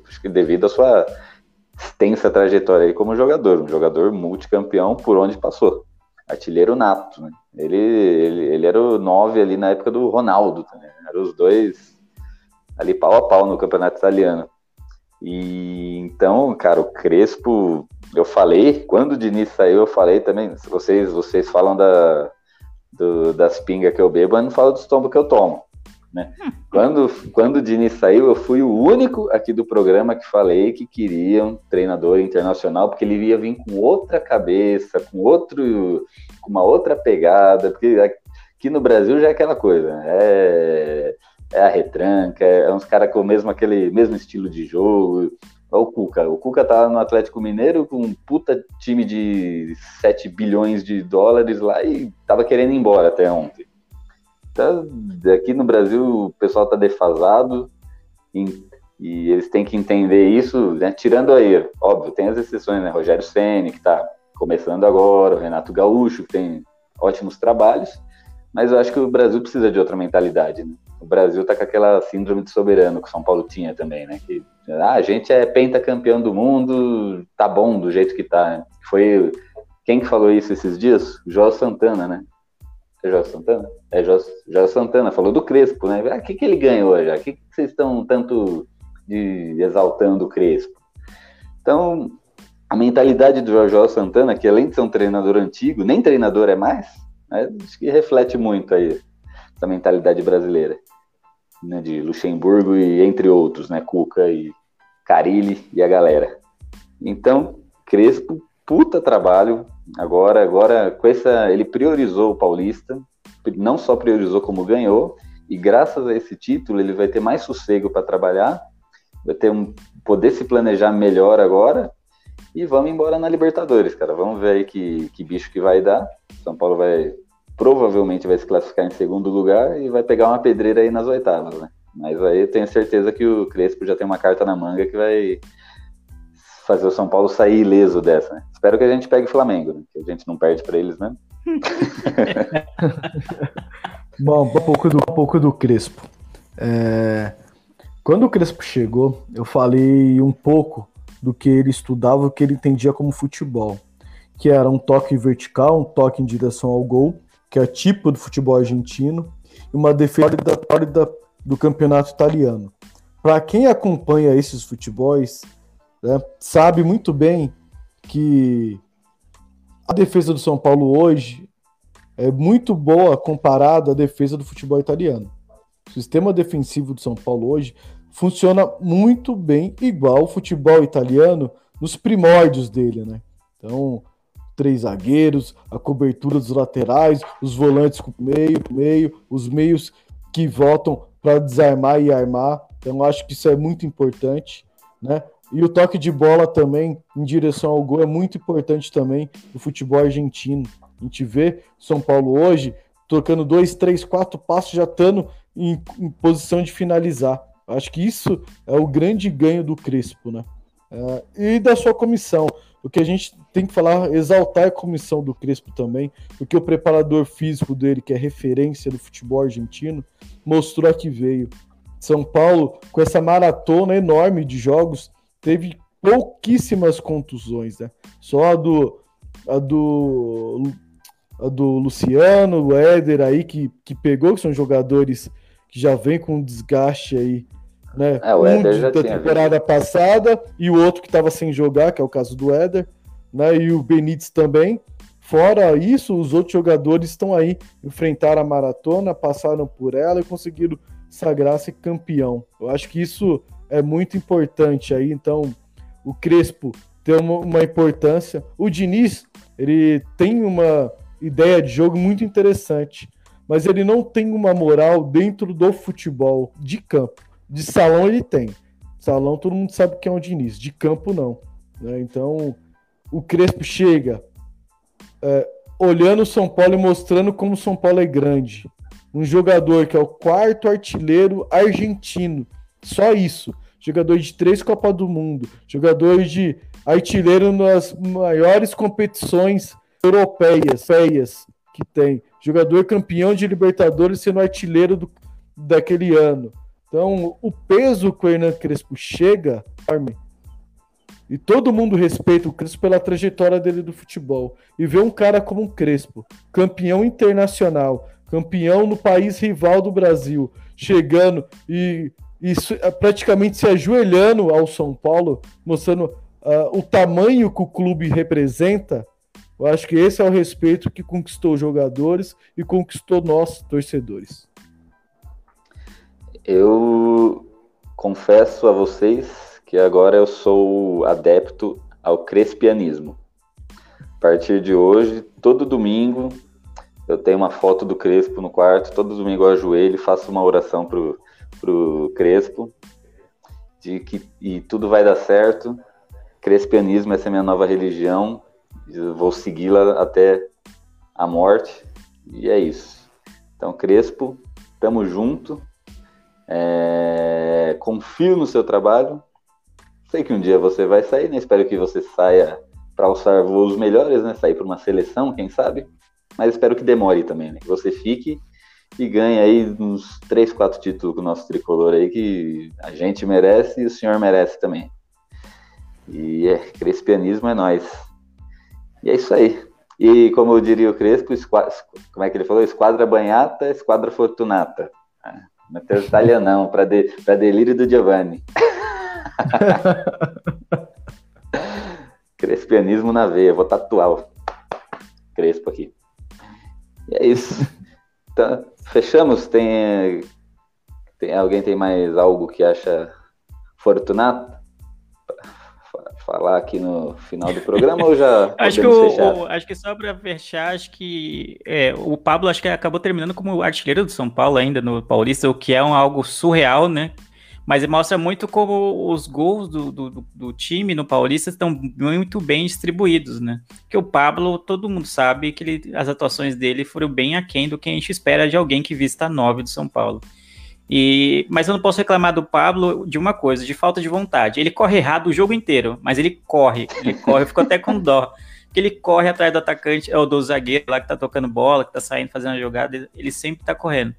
S1: Acho que devido à sua extensa trajetória aí como jogador, um jogador multicampeão por onde passou. Artilheiro nato, né? Ele, ele, ele era o 9 ali na época do Ronaldo, também. eram os dois ali pau a pau no campeonato italiano. E então, cara, o Crespo, eu falei, quando o Diniz saiu, eu falei também, vocês, vocês falam da, do, das pingas que eu bebo, eu não falo dos tombos que eu tomo. Né? Quando, quando o Diniz saiu, eu fui o único aqui do programa que falei que queria um treinador internacional, porque ele ia vir com outra cabeça, com outro, com uma outra pegada, porque aqui no Brasil já é aquela coisa, é, é a retranca, é uns caras com o mesmo aquele mesmo estilo de jogo. Olha o Cuca. O Cuca tá no Atlético Mineiro com um puta time de 7 bilhões de dólares lá e tava querendo ir embora até ontem. Então, aqui no Brasil o pessoal tá defasado e, e eles têm que entender isso, né? Tirando aí, óbvio, tem as exceções, né? Rogério Ceni que tá começando agora, o Renato Gaúcho, que tem ótimos trabalhos, mas eu acho que o Brasil precisa de outra mentalidade, né? O Brasil tá com aquela síndrome de soberano que o São Paulo tinha também, né? Que ah, a gente é pentacampeão do mundo, tá bom do jeito que tá. Né? Foi quem que falou isso esses dias? Jó Santana, né? É Jó Santana? É Jó Santana, falou do Crespo, né? Ah, o que, que ele ganhou já? O que, que vocês estão tanto de, exaltando o Crespo? Então, a mentalidade do Jorge Santana, que além de ser um treinador antigo, nem treinador é mais, né? acho que reflete muito aí essa mentalidade brasileira né, de Luxemburgo e entre outros, né, Cuca e Carilli e a galera. Então, Crespo, puta trabalho. Agora, agora com essa, ele priorizou o Paulista, não só priorizou como ganhou, e graças a esse título ele vai ter mais sossego para trabalhar, vai ter um poder se planejar melhor agora. E vamos embora na Libertadores, cara. Vamos ver aí que, que bicho que vai dar. São Paulo vai provavelmente vai se classificar em segundo lugar e vai pegar uma pedreira aí nas oitavas, né? Mas aí tenho certeza que o Crespo já tem uma carta na manga que vai fazer o São Paulo sair ileso dessa, né? Espero que a gente pegue o Flamengo, né? Que a gente não perde para eles, né?
S2: Bom, um pouco do, um pouco do Crespo. É... Quando o Crespo chegou, eu falei um pouco do que ele estudava, o que ele entendia como futebol, que era um toque vertical, um toque em direção ao gol que é tipo do futebol argentino, e uma defesa do campeonato italiano. Para quem acompanha esses futebols, né, sabe muito bem que a defesa do São Paulo hoje é muito boa comparada à defesa do futebol italiano. O sistema defensivo do São Paulo hoje funciona muito bem igual ao futebol italiano nos primórdios dele, né? Então, três zagueiros, a cobertura dos laterais, os volantes com meio, meio, os meios que voltam para desarmar e armar. Então acho que isso é muito importante, né? E o toque de bola também em direção ao gol é muito importante também no futebol argentino. A gente vê São Paulo hoje trocando dois, três, quatro passos já estando em, em posição de finalizar. Acho que isso é o grande ganho do Crespo, né? É, e da sua comissão. O que a gente tem que falar, exaltar a comissão do Crespo também, porque o preparador físico dele, que é referência do futebol argentino, mostrou a que veio. São Paulo, com essa maratona enorme de jogos, teve pouquíssimas contusões, né? Só a do, a do, a do Luciano, o Éder aí, que, que pegou, que são jogadores que já vem com desgaste aí né? É, o um da temporada visto. passada e o outro que estava sem jogar, que é o caso do Éder, né? E o Benítez também. Fora isso, os outros jogadores estão aí, enfrentaram a maratona, passaram por ela e conseguiram sagrar-se campeão. Eu acho que isso é muito importante aí, então o Crespo tem uma, uma importância. O Diniz, ele tem uma ideia de jogo muito interessante, mas ele não tem uma moral dentro do futebol de campo. De salão ele tem. Salão todo mundo sabe que é um Diniz. De campo não. Né? Então o Crespo chega é, olhando o São Paulo e mostrando como o São Paulo é grande. Um jogador que é o quarto artilheiro argentino. Só isso. Jogador de três Copas do Mundo. Jogador de artilheiro nas maiores competições europeias feias que tem. Jogador campeão de Libertadores sendo artilheiro do, daquele ano Então, o peso que o Hernan Crespo chega, e todo mundo respeita o Crespo pela trajetória dele do futebol. E ver um cara como um Crespo, campeão internacional, campeão no país rival do Brasil, chegando e, e praticamente se ajoelhando ao São Paulo, mostrando uh, o tamanho que o clube representa, eu acho que esse é o respeito que conquistou jogadores e conquistou nós, torcedores.
S1: Eu confesso a vocês que agora eu sou adepto ao crespianismo. A partir de hoje, todo domingo, eu tenho uma foto do Crespo no quarto, todo domingo eu ajoelho faço uma oração pro, pro Crespo, de que e tudo vai dar certo. Crespianismo, essa é a minha nova religião, eu vou segui-la até a morte, e é isso. Então, Crespo, tamo junto, é, confio no seu trabalho. Sei que um dia você vai sair, né? Espero que você saia para alçar voos melhores, né? Sair para uma seleção, quem sabe. Mas espero que demore também, né? Que você fique e ganhe aí uns 3, 4 títulos com o nosso tricolor aí, que a gente merece e o senhor merece também. E é, crespianismo é nós. E é isso aí. E como eu diria o Crespo, como é que ele falou? Esquadra banhata, esquadra fortunata. Matheus Italianão, para de, delírio do Giovanni. Crespianismo na veia, vou tatuar o Crespo aqui. E é isso. Então, fechamos. Tem, tem alguém tem mais algo que acha fortunato? Falar aqui no final do programa ou já
S3: acho que o, o, acho que só para fechar acho que é, o Pablo acho que acabou terminando como artilheiro do São Paulo ainda no Paulista o que é um, algo surreal né mas mostra muito como os gols do, do, do, time no Paulista estão muito bem distribuídos, né? Que o Pablo, todo mundo sabe que ele, as atuações dele foram bem aquém do que a gente espera de alguém que vista nove do São Paulo. E, mas eu não posso reclamar do Pablo de uma coisa, de falta de vontade. Ele corre errado o jogo inteiro, mas ele corre, ele corre, eu fico até com dó. Que ele corre atrás do atacante, ou do zagueiro lá que tá tocando bola, que tá saindo fazendo a jogada, ele sempre tá correndo.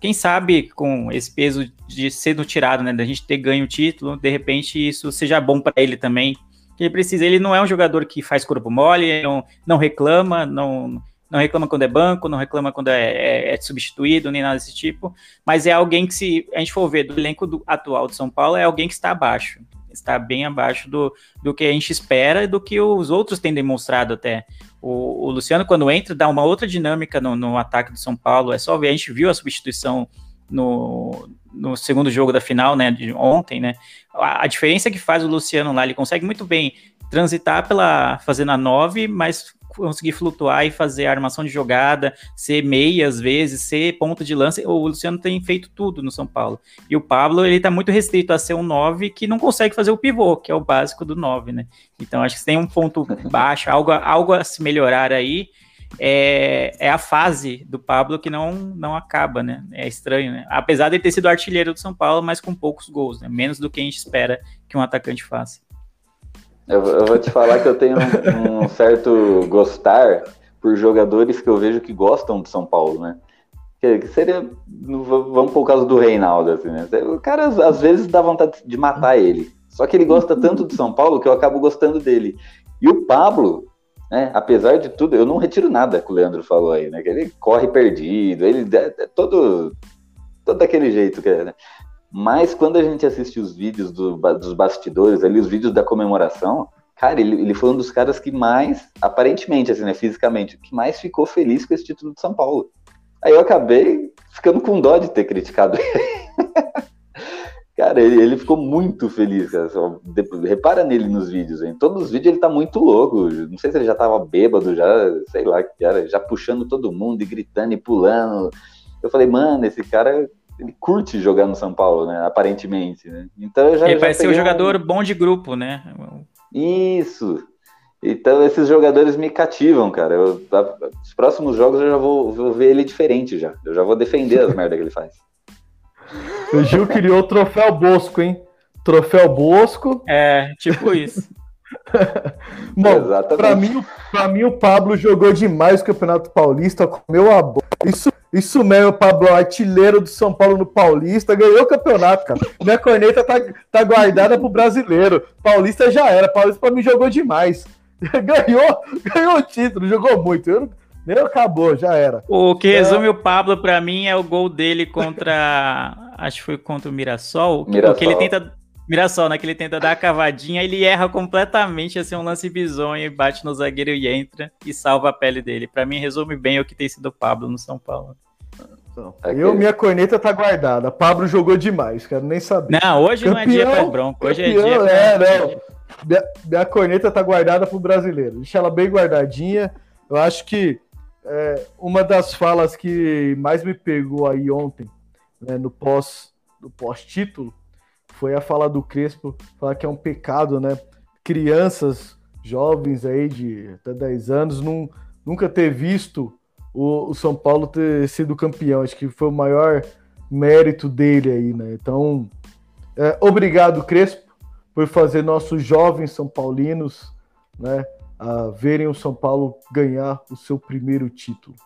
S3: Quem sabe com esse peso de sendo tirado, né, da gente ter ganho o título, de repente isso seja bom para ele também. Ele precisa, ele não é um jogador que faz corpo mole, não, não reclama, não não reclama quando é banco, não reclama quando é, é, é, substituído, nem nada desse tipo, mas é alguém que, se a gente for ver do elenco do, atual de São Paulo, é alguém que está abaixo, está bem abaixo do, do que a gente espera e do que os outros têm demonstrado até. O, o Luciano, quando entra, dá uma outra dinâmica no, no, ataque do São Paulo, é só ver, a gente viu a substituição no, no segundo jogo da final, né, de ontem, né, a, a diferença que faz o Luciano lá, ele consegue muito bem transitar pela fazendo a 9, mas conseguir flutuar e fazer a armação de jogada, ser meia às vezes, ser ponto de lance. O Luciano tem feito tudo no São Paulo. E o Pablo, ele tá muito restrito a ser um 9 que não consegue fazer o pivô, que é o básico do 9, né? Então acho que tem um ponto baixo, algo, algo a se melhorar aí. É, é, a fase do Pablo que não, não acaba, né? É estranho, né? Apesar de ter sido artilheiro do São Paulo, mas com poucos gols, né? Menos do que a gente espera que um atacante faça.
S1: Eu, eu, vou te falar que eu tenho um, um, certo gostar por jogadores que eu vejo que gostam de São Paulo, né? Que, seria. Vamos por causa do Reinaldo, assim, né? O cara às vezes dá vontade de matar ele. Só que ele gosta tanto de São Paulo que eu acabo gostando dele. E o Pablo, né, apesar de tudo, eu não retiro nada que o Leandro falou aí, né? Que ele corre perdido, ele é, todo, todo daquele jeito que é, né? Mas quando a gente assiste os vídeos do, dos bastidores, ali, os vídeos da comemoração, cara, ele, ele foi um dos caras que mais, aparentemente, assim, né, fisicamente, que mais ficou feliz com esse título de São Paulo. Aí eu acabei ficando com dó de ter criticado ele. cara, ele, ele, ficou muito feliz, cara. Só, repara nele nos vídeos, hein? Todos os vídeos ele tá muito louco. Não sei se ele já tava bêbado, já, sei lá, já, já puxando todo mundo e gritando e pulando. Eu falei, mano, esse cara ele curte jogar no São Paulo, né? Aparentemente, né?
S3: Então eu já. Ele parece ser um jogador bom de grupo, né?
S1: Isso. Então esses jogadores me cativam, cara. Eu, os próximos jogos eu já vou, vou ver ele diferente já. Eu já vou defender as merdas que ele faz.
S2: O Gil criou o troféu Bosco, hein? Troféu Bosco.
S3: É, tipo isso.
S2: Bom, pra mim, pra mim o Pablo jogou demais o Campeonato Paulista, comeu a bola. Isso Isso mesmo, Pablo, artilheiro do São Paulo no Paulista, ganhou o campeonato, cara. Minha corneta tá, tá guardada pro brasileiro. Paulista já era, Paulista pra mim jogou demais. Ganhou, ganhou o título, jogou muito. Eu, nem acabou, já era.
S3: O que resume é... o Pablo para mim é o gol dele contra. acho que foi contra o Mirassol. Mirassol. Que ele tenta Mirassol, né? Que ele tenta dar a cavadinha, ele erra completamente, assim, um lance bizonho, bate no zagueiro e entra e salva a pele dele. Para mim, resume bem o que tem sido o Pablo no São Paulo.
S2: Eu, minha corneta tá guardada. Pablo jogou demais, quero nem saber.
S3: Não, hoje campeão, não é dia pra bronco, hoje campeão, é dia pra...
S2: É, não. Minha, minha corneta tá guardada pro brasileiro. Deixa ela bem guardadinha. Eu acho que é, uma das falas que mais me pegou aí ontem, né, no pós no pós-título, foi a fala do Crespo, falar que é um pecado, né? Crianças, jovens aí de até 10 anos, não, nunca ter visto o, o, São Paulo ter sido campeão. Acho que foi o maior mérito dele aí, né? Então, é, obrigado, Crespo, por fazer nossos jovens São Paulinos, né? A verem o São Paulo ganhar o seu primeiro título.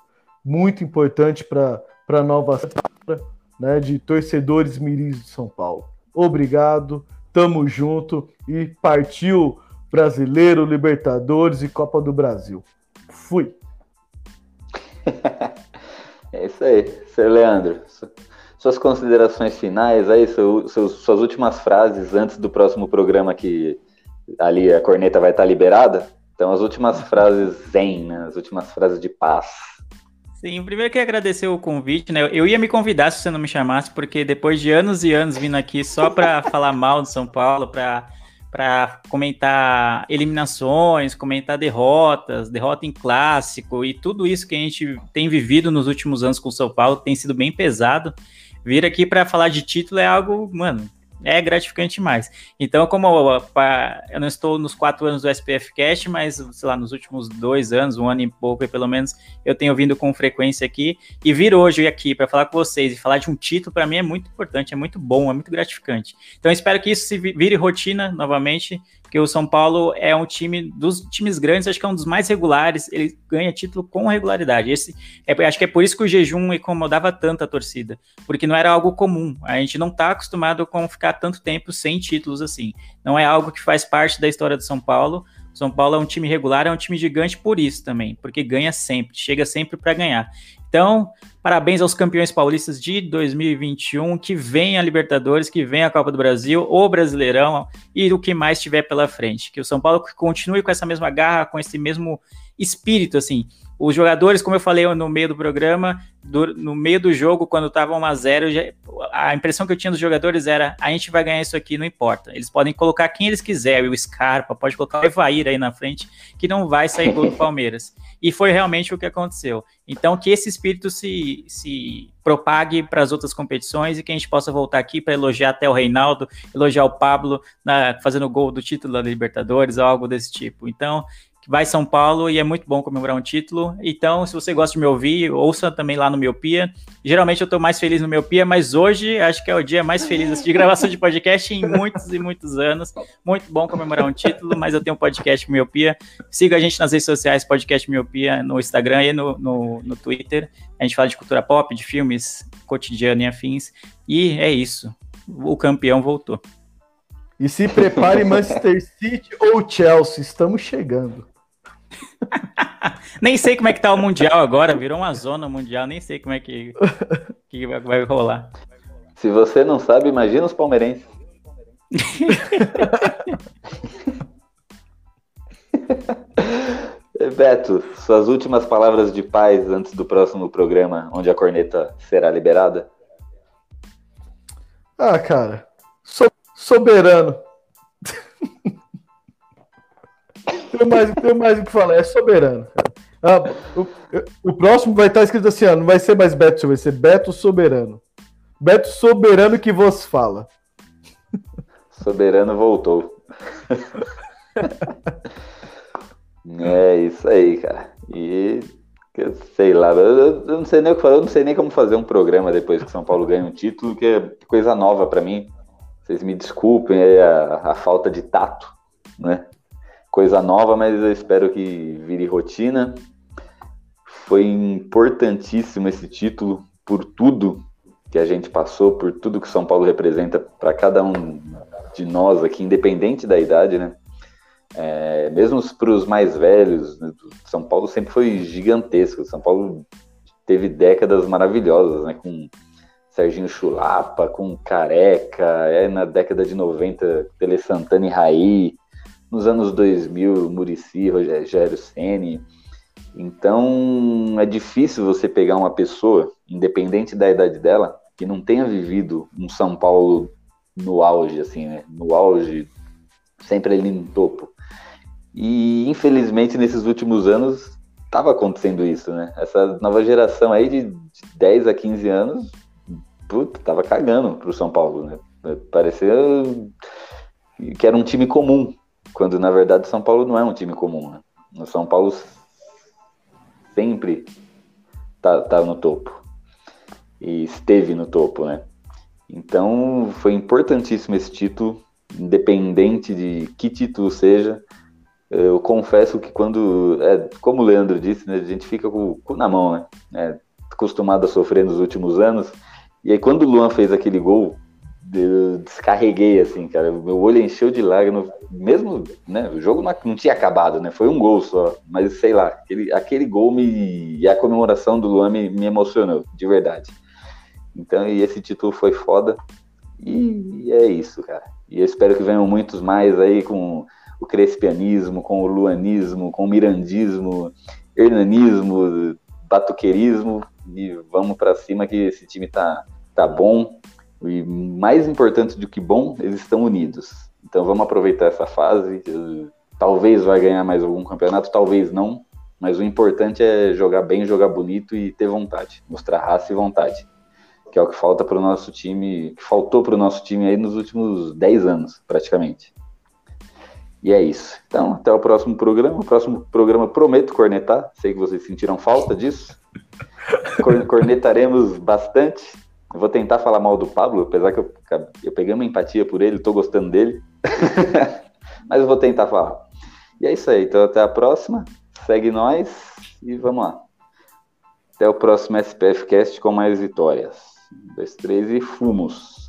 S2: Muito importante para a nova safra né, de torcedores miris de São Paulo obrigado, tamo junto e partiu Brasileiro, Libertadores e Copa do Brasil. Fui.
S1: é isso aí, Sr. Leandro. Suas considerações finais aí, seu, suas últimas frases antes do próximo programa que ali a corneta vai estar liberada. Então, as últimas frases zen, né? As últimas frases de paz.
S3: Sim, primeiro queria agradecer o convite, né? Eu ia me convidar se você não me chamasse, porque depois de anos e anos vindo aqui só para falar mal de São Paulo, para para comentar eliminações, comentar derrotas, derrota em clássico e tudo isso que a gente tem vivido nos últimos anos com o São Paulo tem sido bem pesado. Vir aqui para falar de título é algo, mano, é gratificante demais. Então, como eu não estou nos quatro anos do SPF Cast, mas, sei lá, nos últimos dois anos, um ano e pouco, pelo menos, eu tenho vindo com frequência aqui. E vir hoje aqui para falar com vocês e falar de um título, para mim é muito importante, é muito bom, é muito gratificante. Então, espero que isso se vire rotina novamente porque o São Paulo é um time dos times grandes, acho que é um dos mais regulares, ele ganha título com regularidade. Esse, é, acho que é por isso que o jejum incomodava tanto a torcida, porque não era algo comum. A gente não está acostumado com ficar tanto tempo sem títulos assim. Não é algo que faz parte da história do São Paulo. São Paulo é um time regular, é um time gigante por isso também, porque ganha sempre, chega sempre para ganhar. Então, parabéns aos campeões paulistas de 2021, que vem a Libertadores, que vem a Copa do Brasil, o Brasileirão e o que mais tiver pela frente. Que o São Paulo continue com essa mesma garra, com esse mesmo espírito, assim. Os jogadores, como eu falei no meio do programa, do, no meio do jogo, quando estava 1 a 0 a impressão que eu tinha dos jogadores era: a gente vai ganhar isso aqui, não importa. Eles podem colocar quem eles quiserem, o Scarpa, pode colocar o Evair aí na frente, que não vai sair gol do Palmeiras. E foi realmente o que aconteceu. Então, que esse espírito se, se propague para as outras competições e que a gente possa voltar aqui para elogiar até o Reinaldo, elogiar o Pablo na, fazendo gol do título da Libertadores algo desse tipo. Então, vai São Paulo e é muito bom comemorar um título. Então, se você gosta de me ouvir, ouça também lá no Miopia. Geralmente eu estou mais feliz no Miopia, mas hoje acho que é o dia mais feliz de gravação de podcast em muitos e muitos anos. Muito bom comemorar um título, mas eu tenho um podcast Miopia. Siga a gente nas redes sociais, podcast Miopia, no Instagram e no, no, no Twitter. A gente fala de cultura pop, de filmes, cotidiano e afins. E é isso. O campeão voltou.
S2: E se prepare Manchester City ou Chelsea, estamos chegando.
S3: nem sei como é que tá o Mundial agora, virou uma zona mundial, nem sei como é que, que vai rolar.
S1: Se você não sabe, imagina os palmeirenses. Beto, suas últimas palavras de paz antes do próximo programa, onde a corneta será liberada?
S2: Ah, cara, so soberano. Tem mais, tem mais o que falar, é soberano. Ah, o, o, próximo vai estar escrito assim, ó, não vai ser mais Beto, vai ser Beto Soberano. Beto Soberano que vos fala.
S1: Soberano voltou. é isso aí, cara. E sei lá, eu, não sei nem o que falar, eu não sei nem como fazer um programa depois que São Paulo ganha um título, que é coisa nova para mim. Vocês me desculpem a, a falta de tato, né? Coisa nova, mas eu espero que vire rotina. foi importantíssimo esse título por tudo que a gente passou, por tudo que São Paulo representa para cada um de nós aqui, independente da idade, né? É, mesmo para os mais velhos, né? São Paulo sempre foi gigantesco. São Paulo teve décadas maravilhosas, né? Com Serginho Chulapa, com Careca, é na década de 90, Tele Santana e Raí, nos anos 2000, Murici, Rogério Ceni. Então é difícil você pegar uma pessoa, independente da idade dela, que não tenha vivido um São Paulo no auge, assim, né? No auge, sempre ali no topo. E infelizmente nesses últimos anos estava acontecendo isso, né? Essa nova geração aí de 10 a 15 anos, puta, tava cagando pro São Paulo, né? Parecia que era um time comum, quando na verdade São Paulo não é um time comum, né? O São Paulo sempre tá, tá no topo. E esteve no topo, né? Então foi importantíssimo esse título, independente de que título seja. Eu confesso que quando, é, como o Leandro disse, né, a gente fica com o cu na mão, né? É, acostumado a sofrer nos últimos anos. E aí quando o Luan fez aquele gol, eu descarreguei assim, cara. Meu olho encheu de lágrimas, mesmo, né? O jogo não, tinha acabado, né? Foi um gol só, mas sei lá, aquele, aquele gol me, e a comemoração do Luan me, me emocionou, de verdade. Então, e esse título foi foda. E é isso, cara. E eu espero que venham muitos mais aí com o crespianismo, com o luanismo, com o mirandismo, hernanismo, batuqueirismo. E vamos para cima que esse time tá, tá bom. E mais importante do que bom, eles estão unidos. Então vamos aproveitar essa fase. Talvez vai ganhar mais algum campeonato, talvez não. Mas o importante é jogar bem, jogar bonito e ter vontade. Mostrar raça e vontade que é o que falta para o nosso time, que faltou para o nosso time aí nos últimos 10 anos, praticamente. E é isso. Então, até o próximo programa. O próximo programa prometo cornetar. Sei que vocês sentiram falta disso. Cornetaremos bastante. Eu vou tentar falar mal do Pablo, apesar que eu, eu peguei uma empatia por ele, estou gostando dele. Mas eu vou tentar falar. E é isso aí. Então, até a próxima. Segue nós e vamos lá. Até o próximo SPF Cast com mais vitórias. Um, dois, três e fumos.